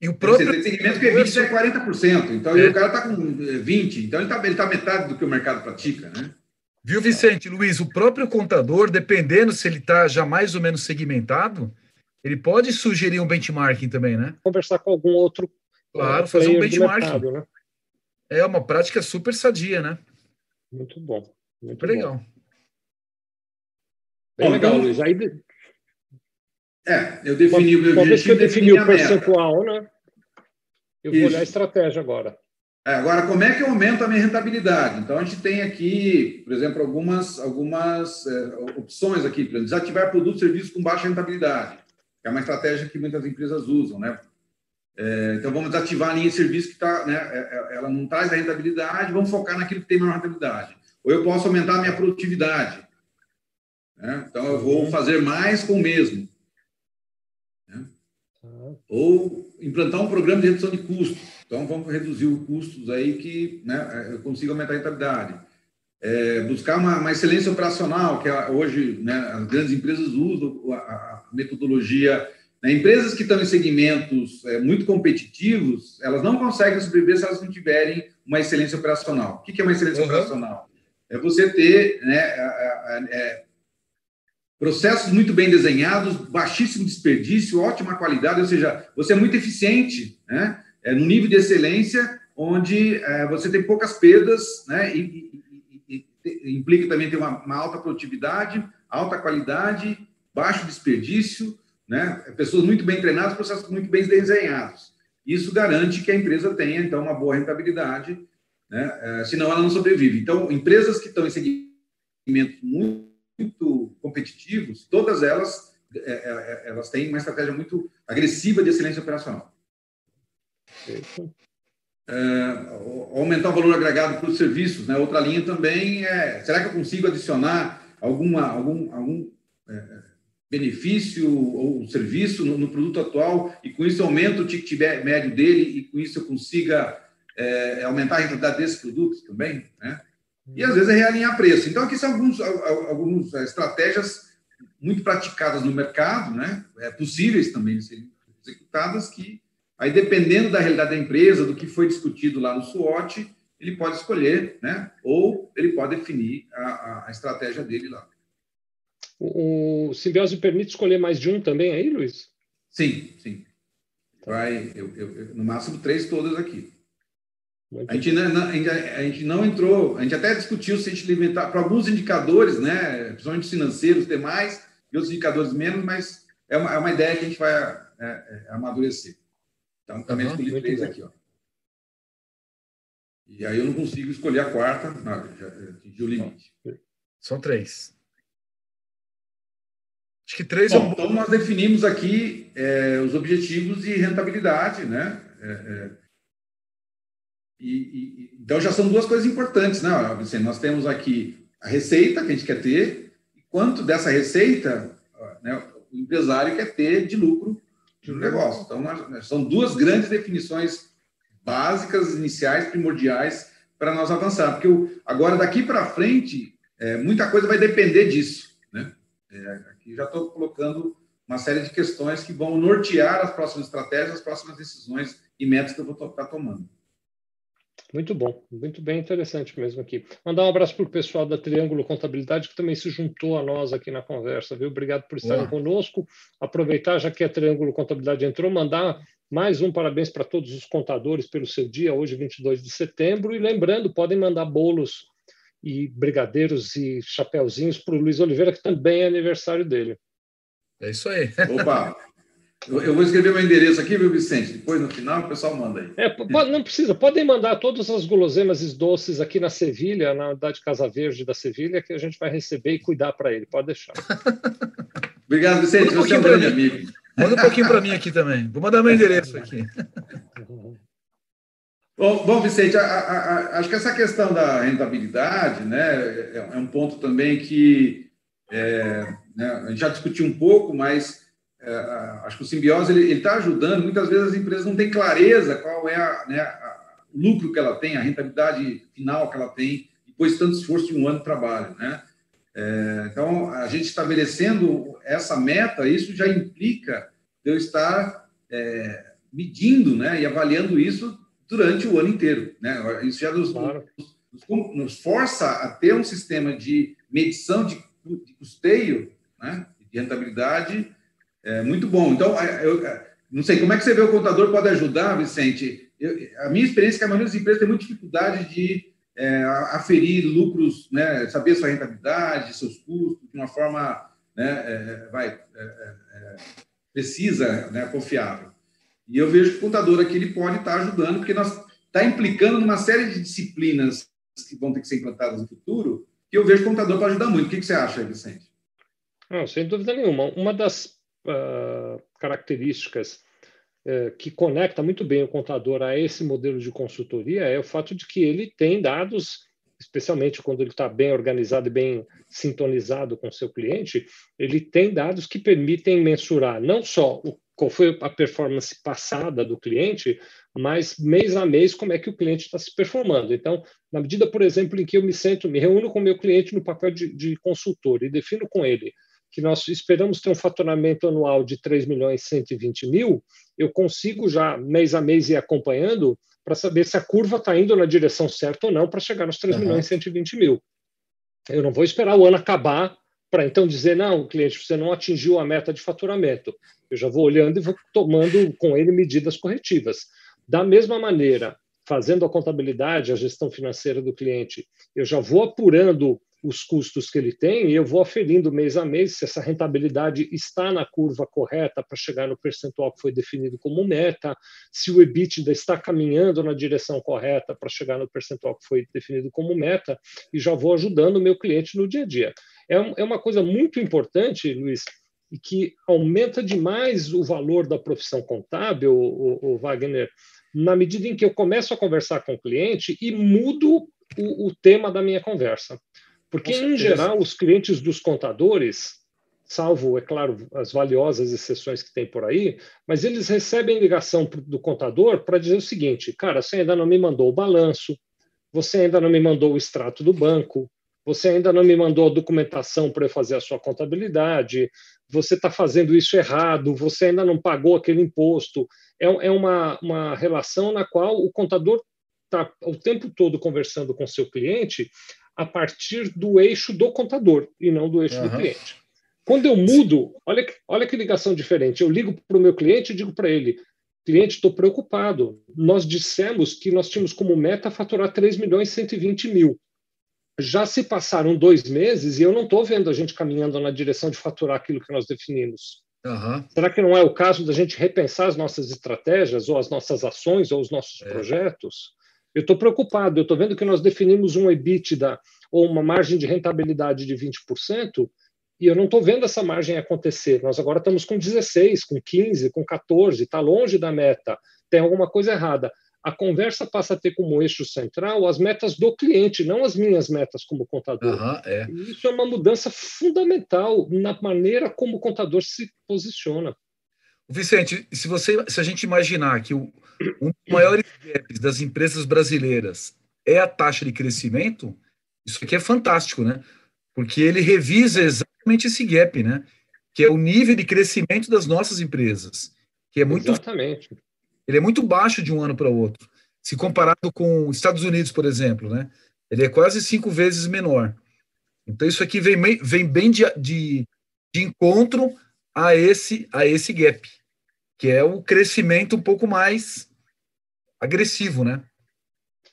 e o próprio. Tem segmento que é 20 é 40%. Então, é. o cara está com 20%. Então, ele está ele tá metade do que o mercado pratica, né? Viu, Vicente? Luiz, o próprio contador, dependendo se ele está já mais ou menos segmentado, ele pode sugerir um benchmarking também, né? Conversar com algum outro. Claro, fazer um benchmarking. Mercado, né? É uma prática super sadia, né? Muito bom. Muito super legal. Bem legal, então, Luiz. Aí... É, eu defini o meu objetivo. que eu defini o percentual, né? Eu Isso. vou olhar a estratégia agora. É, agora, como é que eu aumento a minha rentabilidade? Então, a gente tem aqui, por exemplo, algumas, algumas é, opções aqui. Por exemplo, desativar produtos e serviços com baixa rentabilidade. É uma estratégia que muitas empresas usam, né? É, então, vamos desativar a linha de serviço que tá, né, é, é, ela não traz a rentabilidade, vamos focar naquilo que tem maior rentabilidade. Ou eu posso aumentar a minha produtividade. Né? Então, eu vou uhum. fazer mais com o mesmo. Ou implantar um programa de redução de custos. Então, vamos reduzir os custos aí que né, eu consiga aumentar a rentabilidade. É, buscar uma, uma, excelência operacional, que é, hoje né, as grandes empresas usam a, a metodologia. Né, empresas que estão em segmentos é, muito competitivos, elas não conseguem sobreviver se elas não tiverem uma excelência operacional. O que é uma excelência uhum. operacional? É você ter né, é, processos muito bem desenhados, baixíssimo desperdício, ótima qualidade, ou seja, você é muito eficiente, né? é, no nível de excelência, onde é, você tem poucas perdas, né? E, e, e, implica também ter uma, uma, alta produtividade, alta qualidade, baixo desperdício, né? Pessoas muito bem treinadas, processos muito bem desenhados. Isso garante que a empresa tenha, então, uma boa rentabilidade, né? É, senão ela não sobrevive. Então, empresas que estão em segmentos muito, muito competitivos, todas elas, é, é, é, elas têm uma estratégia muito agressiva de excelência operacional. É, aumentar o valor agregado para os serviços, né? Outra linha também é, será que eu consigo adicionar alguma, algum, algum é, benefício ou serviço no, no, produto atual e com isso aumento o ticket médio dele e com isso eu consiga é, aumentar a rentabilidade desses produtos também, né? E às vezes é realinhar preço. Então aqui são alguns, algumas estratégias muito praticadas no mercado, né? É possíveis também de serem executadas que aí dependendo da realidade da empresa, do que foi discutido lá no SWOT, ele pode escolher, né? Ou ele pode definir a, a estratégia dele lá. O, Simbiose permite escolher mais de um também aí, Luiz? Sim, sim. Vai, eu, eu, no máximo três todas aqui. A gente, não, a gente não entrou, a gente até discutiu se a gente limitar para alguns indicadores, né, principalmente financeiros, demais, e outros indicadores menos, mas é uma, é uma ideia que a gente vai é, é, amadurecer. Então, também uhum, escolhi três aqui. Ó. E aí eu não consigo escolher a quarta, não, já atingi o limite. São três. Acho que três Bom, é um... Então, nós definimos aqui é, os objetivos de rentabilidade, né? E, e, então, já são duas coisas importantes, né, Vicente? Nós temos aqui a receita que a gente quer ter, e quanto dessa receita né, o empresário quer ter de lucro no negócio. Então, nós, são duas grandes definições básicas, iniciais, primordiais para nós avançar. Porque agora, daqui para frente, é, muita coisa vai depender disso. Né? É, aqui já estou colocando uma série de questões que vão nortear as próximas estratégias, as próximas decisões e metas que eu vou estar tomando. Muito bom, muito bem interessante mesmo aqui. Mandar um abraço para o pessoal da Triângulo Contabilidade, que também se juntou a nós aqui na conversa, viu? Obrigado por estarem Olá. conosco. Aproveitar, já que a Triângulo Contabilidade entrou, mandar mais um parabéns para todos os contadores pelo seu dia, hoje, 22 de setembro. E lembrando, podem mandar bolos e brigadeiros e chapéuzinhos para o Luiz Oliveira, que também é aniversário dele. É isso aí. Opa! Eu vou escrever meu endereço aqui, viu, Vicente? Depois, no final, o pessoal manda aí. É, não precisa, podem mandar todas as guloseimas e doces aqui na Sevilha, na unidade Casa Verde da Sevilha, que a gente vai receber e cuidar para ele. Pode deixar. Obrigado, Vicente. Um você é um grande amigo. Manda um pouquinho para mim aqui também. Vou mandar meu endereço aqui. Bom, bom Vicente, a, a, a, acho que essa questão da rentabilidade né, é, é um ponto também que é, né, a gente já discutiu um pouco, mas é, acho que o simbiose ele está ajudando. Muitas vezes as empresas não têm clareza qual é a, né, a, o lucro que ela tem, a rentabilidade final que ela tem, depois de tanto esforço de um ano de trabalho. Né? É, então, a gente estabelecendo essa meta, isso já implica eu estar é, medindo né, e avaliando isso durante o ano inteiro. Né? Isso já nos, claro. nos, nos, força a ter um sistema de medição de, de custeio, né, de rentabilidade é muito bom. Então, eu não sei como é que você vê o contador pode ajudar, Vicente. Eu, a minha experiência é que a maioria das empresas tem muita dificuldade de é, aferir lucros, né, saber sua rentabilidade, seus custos, de uma forma né, é, vai, é, é, é, precisa, né, confiável. E eu vejo que o contador aqui ele pode estar ajudando, porque nós está implicando numa série de disciplinas que vão ter que ser implantadas no futuro, que eu vejo o contador pode ajudar muito. O que, que você acha, Vicente? Não, sem dúvida nenhuma. Uma das uh, características uh, que conecta muito bem o contador a esse modelo de consultoria é o fato de que ele tem dados, especialmente quando ele está bem organizado e bem sintonizado com o seu cliente, ele tem dados que permitem mensurar não só o, qual foi a performance passada do cliente, mas mês a mês como é que o cliente está se performando. Então, na medida, por exemplo, em que eu me sento, me reúno com o meu cliente no papel de, de consultor e defino com ele que nós esperamos ter um faturamento anual de 3 milhões e 120 mil, eu consigo já, mês a mês, ir acompanhando para saber se a curva está indo na direção certa ou não para chegar nos 3 uhum. milhões e 120 mil. Eu não vou esperar o ano acabar para então dizer, não, cliente, você não atingiu a meta de faturamento. Eu já vou olhando e vou tomando com ele medidas corretivas. Da mesma maneira, fazendo a contabilidade, a gestão financeira do cliente, eu já vou apurando os custos que ele tem e eu vou aferindo mês a mês se essa rentabilidade está na curva correta para chegar no percentual que foi definido como meta, se o EBITDA está caminhando na direção correta para chegar no percentual que foi definido como meta e já vou ajudando o meu cliente no dia a dia. É, é uma coisa muito importante, Luiz, e que aumenta demais o valor da profissão contábil, o, o Wagner, na medida em que eu começo a conversar com o cliente e mudo o, o tema da minha conversa. Porque, em geral, os clientes dos contadores, salvo, é claro, as valiosas exceções que tem por aí, mas eles recebem ligação do contador para dizer o seguinte: cara, você ainda não me mandou o balanço, você ainda não me mandou o extrato do banco, você ainda não me mandou a documentação para eu fazer a sua contabilidade, você está fazendo isso errado, você ainda não pagou aquele imposto. É, é uma, uma relação na qual o contador está o tempo todo conversando com seu cliente a partir do eixo do contador e não do eixo uhum. do cliente. Quando eu mudo, olha, olha que ligação diferente. Eu ligo para o meu cliente e digo para ele: cliente, estou preocupado. Nós dissemos que nós tínhamos como meta faturar 3 milhões e 120 mil. Já se passaram dois meses e eu não estou vendo a gente caminhando na direção de faturar aquilo que nós definimos. Uhum. Será que não é o caso da gente repensar as nossas estratégias, ou as nossas ações, ou os nossos é. projetos? Eu estou preocupado, eu estou vendo que nós definimos um EBITDA ou uma margem de rentabilidade de 20%, e eu não estou vendo essa margem acontecer. Nós agora estamos com 16, com 15, com 14, está longe da meta, tem alguma coisa errada. A conversa passa a ter como eixo central as metas do cliente, não as minhas metas como contador. Uhum, é. Isso é uma mudança fundamental na maneira como o contador se posiciona. Vicente, se você, se a gente imaginar que o, um dos maiores gaps das empresas brasileiras é a taxa de crescimento, isso aqui é fantástico, né? Porque ele revisa exatamente esse gap, né? Que é o nível de crescimento das nossas empresas, que é muito exatamente. Ele é muito baixo de um ano para o outro, se comparado com Estados Unidos, por exemplo, né? Ele é quase cinco vezes menor. Então isso aqui vem, vem bem de, de, de encontro a esse a esse gap que é o crescimento um pouco mais agressivo, né?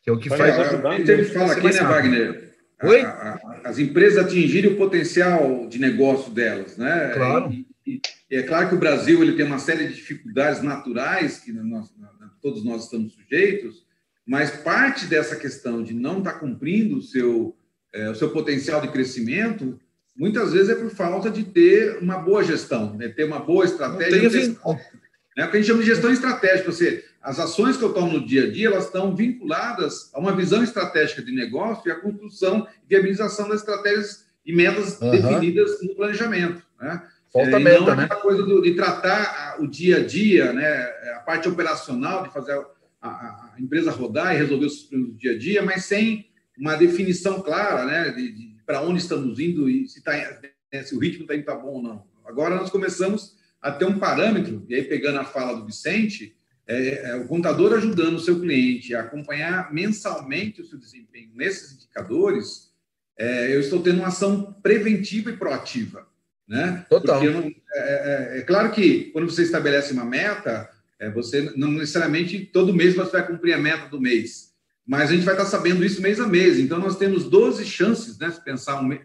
Que é o que faz. A, a gente fala aqui, né, Wagner? Oi? A, a, as empresas atingirem o potencial de negócio delas, né? Claro. E, e, é claro que o Brasil ele tem uma série de dificuldades naturais que nós, todos nós estamos sujeitos, mas parte dessa questão de não estar tá cumprindo o seu, é, o seu potencial de crescimento muitas vezes é por falta de ter uma boa gestão, né? ter uma boa estratégia. Né? O que a gente chama de gestão estratégica, você, as ações que eu tomo no dia a dia, elas estão vinculadas a uma visão estratégica de negócio e a construção e viabilização das estratégias e metas uhum. definidas no planejamento. Né? Falta é, meta, não né? coisa do, de tratar o dia a dia, né? a parte operacional, de fazer a, a, a empresa rodar e resolver os problemas do dia a dia, mas sem uma definição clara né? de, de para onde estamos indo e se, tá, se o ritmo está indo tá bom ou não. Agora nós começamos a ter um parâmetro, e aí pegando a fala do Vicente, é, é, o contador ajudando o seu cliente a acompanhar mensalmente o seu desempenho nesses indicadores, é, eu estou tendo uma ação preventiva e proativa. Né? Total. Não, é, é, é, claro que quando você estabelece uma meta, é, você não necessariamente todo mês você vai cumprir a meta do mês, mas a gente vai estar sabendo isso mês a mês. Então, nós temos 12 chances, né, se pensar um,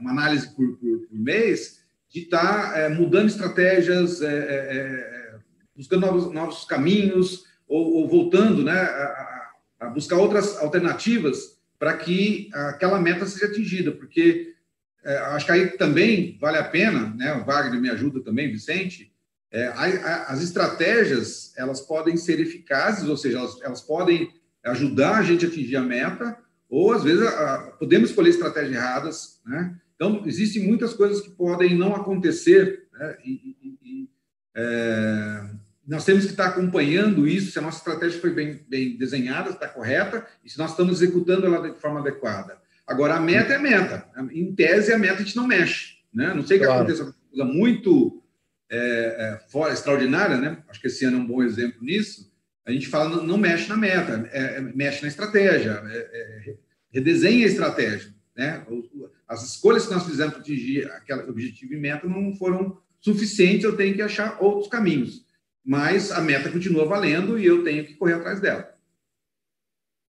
uma análise por, por, por mês, de estar tá, é, mudando estratégias, é, é, é, buscando novos, novos caminhos, ou, ou voltando né, a, a, buscar outras alternativas para que aquela meta seja atingida, porque é, acho que aí também vale a pena, né, o Wagner me ajuda também, Vicente, a, as estratégias elas podem ser eficazes, ou seja, elas, elas podem ajudar a gente a atingir a meta, ou às vezes podemos escolher estratégias erradas, né? Então, existem muitas coisas que podem não acontecer, né? e, e, e é, nós temos que estar acompanhando isso, se a nossa estratégia foi bem, bem desenhada, está correta, e se nós estamos executando ela de forma adequada. Agora, a meta é meta. Em tese, a meta a gente não mexe. Né? Não sei que claro. aconteça uma coisa muito é, é, fora, extraordinária, né? acho que esse ano é um bom exemplo nisso. A gente fala, não, não mexe na meta, é, é mexe na estratégia, é, redesenha a estratégia. Né? As escolhas que nós fizemos para atingir aquele objetivo e meta não foram suficientes, eu tenho que achar outros caminhos. mas a meta continua valendo e eu tenho que correr atrás dela.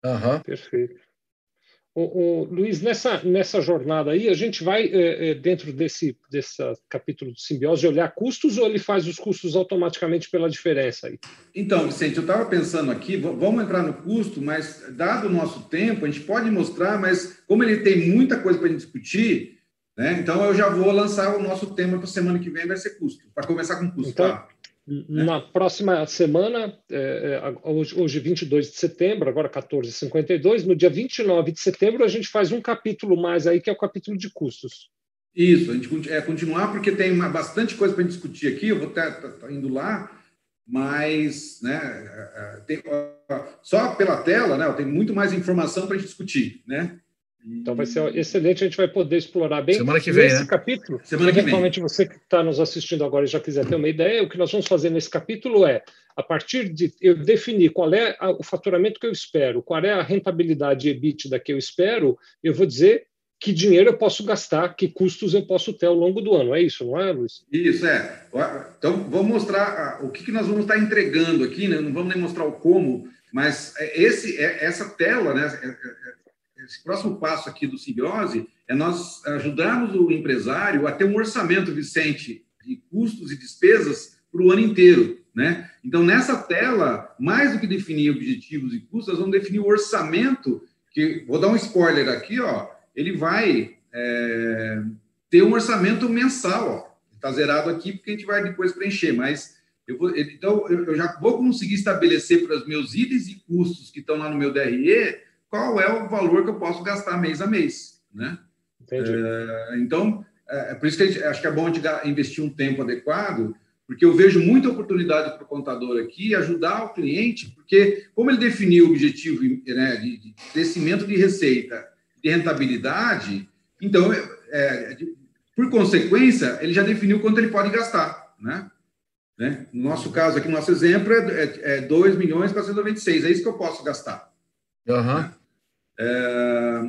Uhum. Perfeito. O, o, Luiz, nessa, nessa jornada aí, a gente vai, é, é, dentro desse, desse capítulo de simbiose, olhar custos ou ele faz os custos automaticamente pela diferença aí? Então, Vicente, eu estava pensando aqui, vamos entrar no custo, mas dado o nosso tempo, a gente pode mostrar, mas como ele tem muita coisa para discutir, né, então eu já vou lançar o nosso tema para semana que vem, vai ser custo, para começar com custo. Então, tá? Na próxima semana, é, é hoje, hoje 22 de setembro, agora 14h52, no dia 29 de setembro, a gente faz um capítulo mais aí, que é o capítulo de custos. Isso, a gente é continuar, porque tem uma, bastante coisa para discutir aqui, eu vou estar tá, tá indo lá, mas né, é, é, tem, só pela tela, né, tem muito mais informação para a gente discutir, né? Então vai ser excelente, a gente vai poder explorar bem Semana que vem, nesse né? capítulo. Semana que eventualmente vem. você que está nos assistindo agora e já quiser ter uma ideia, o que nós vamos fazer nesse capítulo é, a partir de eu definir qual é o faturamento que eu espero, qual é a rentabilidade EBITDA que eu espero, eu vou dizer que dinheiro eu posso gastar, que custos eu posso ter ao longo do ano. É isso, não é, Luiz? Isso, é. Então, vamos mostrar o que, nós vamos estar entregando aqui, né? não vamos nem mostrar o como, mas é, esse, é, essa tela, né? Esse próximo passo aqui do simbiose é nós ajudarmos o empresário a ter um orçamento, Vicente, de custos e despesas para o ano inteiro. Né? Então, nessa tela, mais do que definir objetivos e custos, nós vamos definir o orçamento, que vou dar um spoiler aqui, ó, ele vai é, ter um orçamento mensal. Está zerado aqui porque a gente vai depois preencher, mas eu vou, então eu já vou conseguir estabelecer para os meus itens e custos que estão lá no meu DRE qual é o valor que eu posso gastar mês a mês, né? Entendi. É, então, é, é por isso que gente, acho que é bom de investir um tempo adequado, porque eu vejo muita oportunidade para o contador aqui ajudar o cliente, porque como ele definiu o objetivo né, de, de crescimento de receita, de rentabilidade, então, é, é de, por consequência, ele já definiu quanto ele pode gastar, né? né? No nosso caso aqui, no nosso exemplo, é, é 2 milhões 496, é isso que eu posso gastar. Uhum. É,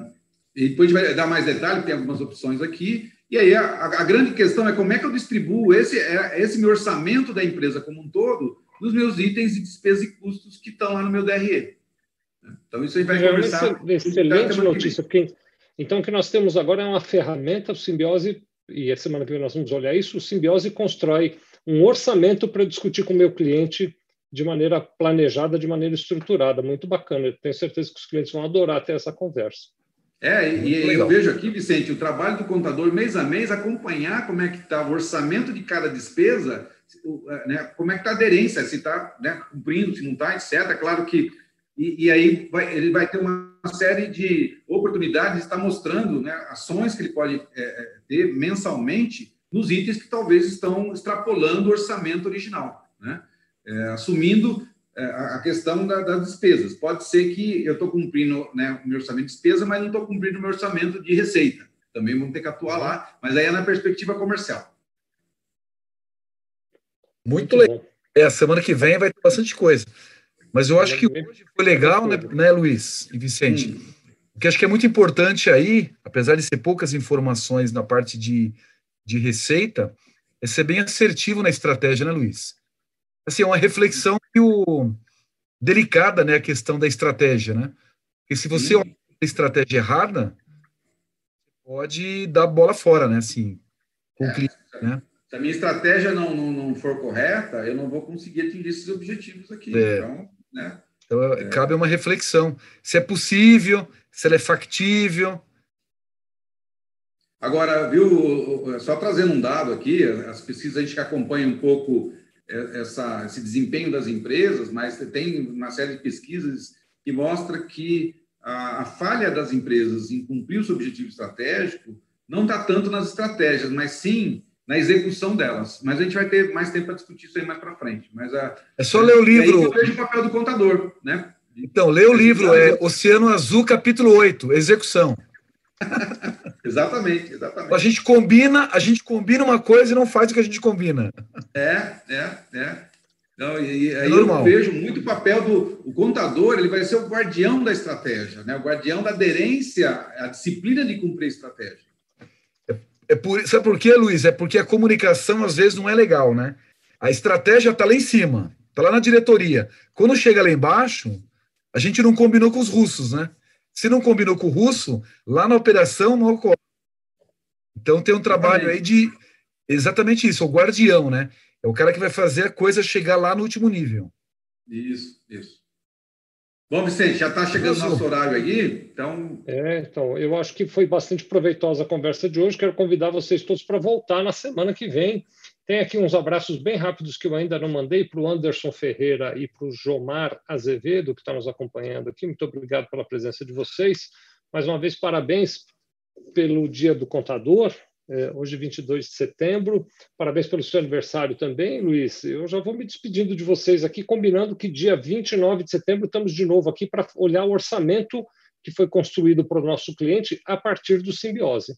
e depois a gente vai dar mais detalhes, tem algumas opções aqui. E aí a, a, grande questão é como é que eu distribuo esse, é, esse meu orçamento da empresa como um todo nos meus itens de despesas e custos que estão lá no meu DRE. Então, isso aí vai é conversar. Excelente notícia, porque então o que nós temos agora é uma ferramenta, o Simbiose, e a semana que vem nós vamos olhar isso, o Simbiose constrói um orçamento para discutir com o meu cliente de maneira planejada, de maneira estruturada. Muito bacana. Eu tenho certeza que os clientes vão adorar ter essa conversa. É, e, eu vejo aqui, Vicente, o trabalho do contador mês a mês, acompanhar como é que está o orçamento de cada despesa, é, né, como é que está a aderência, se está né, cumprindo, se não está, etc. É claro que. E, e aí vai, ele vai ter uma série de oportunidades de estar mostrando né, ações que ele pode é, é, ter mensalmente nos itens que talvez estão extrapolando o orçamento original. Né? É, assumindo é, a questão da, das despesas. Pode ser que eu estou cumprindo né, o meu orçamento de despesa, mas não estou cumprindo o meu orçamento de receita. Também vamos ter que atuar lá, mas aí é na perspectiva comercial. Muito legal. É, a semana que vem vai ter bastante coisa. Mas eu acho que hoje foi legal, né, né Luiz e Vicente? Hum. O que acho que é muito importante aí, apesar de ser poucas informações na parte de, de receita, é ser bem assertivo na estratégia, né, Luiz? Assim, é uma reflexão o, delicada, né, a questão da estratégia, né? Porque se você olha a estratégia errada, pode dar bola fora, né, assim, com é, o cliente, né? Se a minha estratégia não, não, não, for correta, eu não vou conseguir atingir esses objetivos aqui. É. Então, né? Então, é. cabe uma reflexão. Se é possível, se ela é factível. Agora, viu, só trazendo um dado aqui, as pesquisas a gente acompanha um pouco essa, esse desempenho das empresas, mas tem uma série de pesquisas que mostra que a, a falha das empresas em cumprir o seu objetivo estratégico não está tanto nas estratégias, mas sim na execução delas. Mas a gente vai ter mais tempo para discutir isso aí mais para frente. Mas a, é só ler o livro. É eu vejo o papel do contador, né? Então, lê o livro, é Oceano Azul, capítulo 8, execução. exatamente, exatamente. A gente combina, a gente combina uma coisa e não faz o que a gente combina. É, é, é. Então, e, é aí eu vejo muito o papel do o contador, ele vai ser o guardião da estratégia, né? o guardião da aderência, a disciplina de cumprir a estratégia. É, é por, sabe por quê, Luiz? É porque a comunicação às vezes não é legal, né? A estratégia está lá em cima, está lá na diretoria. Quando chega lá embaixo, a gente não combinou com os russos, né? Se não combinou com o russo, lá na operação não ocorre. Então tem um trabalho aí de exatamente isso, o guardião, né? É o cara que vai fazer a coisa chegar lá no último nível. Isso, isso. Bom, Vicente, já está chegando o nosso horário aí, então. É, então, eu acho que foi bastante proveitosa a conversa de hoje. Quero convidar vocês todos para voltar na semana que vem. Tem aqui uns abraços bem rápidos que eu ainda não mandei para o Anderson Ferreira e para o Jomar Azevedo, que está nos acompanhando aqui. Muito obrigado pela presença de vocês. Mais uma vez, parabéns pelo Dia do Contador, é, hoje, 22 de setembro. Parabéns pelo seu aniversário também, Luiz. Eu já vou me despedindo de vocês aqui, combinando que dia 29 de setembro estamos de novo aqui para olhar o orçamento que foi construído para o nosso cliente a partir do simbiose.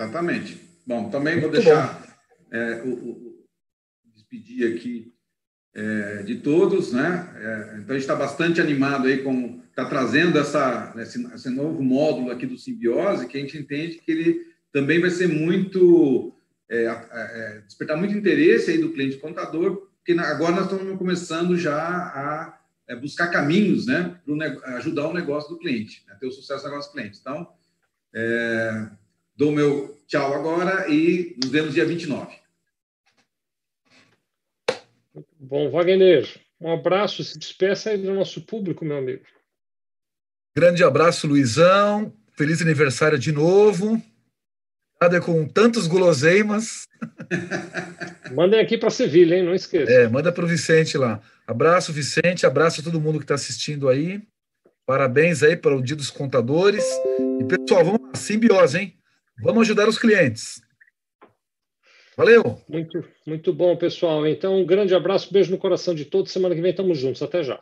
Exatamente. Bom, também Muito vou deixar é, o, o, despedir aqui é, de todos, né? É, então a gente está bastante animado aí com está trazendo essa esse, esse novo módulo aqui do simbiose que a gente entende que ele também vai ser muito é, é, despertar muito interesse aí do cliente contador, porque agora nós estamos começando já a é, buscar caminhos, né, para ajudar o negócio do cliente, né, ter o sucesso do negócio do cliente. Então, é, dou meu tchau agora e nos vemos dia 29. Bom, Wagner, um abraço, se despeça aí do nosso público, meu amigo. Grande abraço, Luizão. Feliz aniversário de novo. Nada com tantos guloseimas. Mandem aqui para Sevilha, hein? Não esqueça. É, manda para o Vicente lá. Abraço, Vicente. Abraço a todo mundo que está assistindo aí. Parabéns aí para o Dia dos Contadores. E, pessoal, vamos lá, simbiose, hein? Vamos ajudar os clientes. Valeu! Muito, muito bom, pessoal. Então, um grande abraço, beijo no coração de todos. Semana que vem estamos juntos. Até já.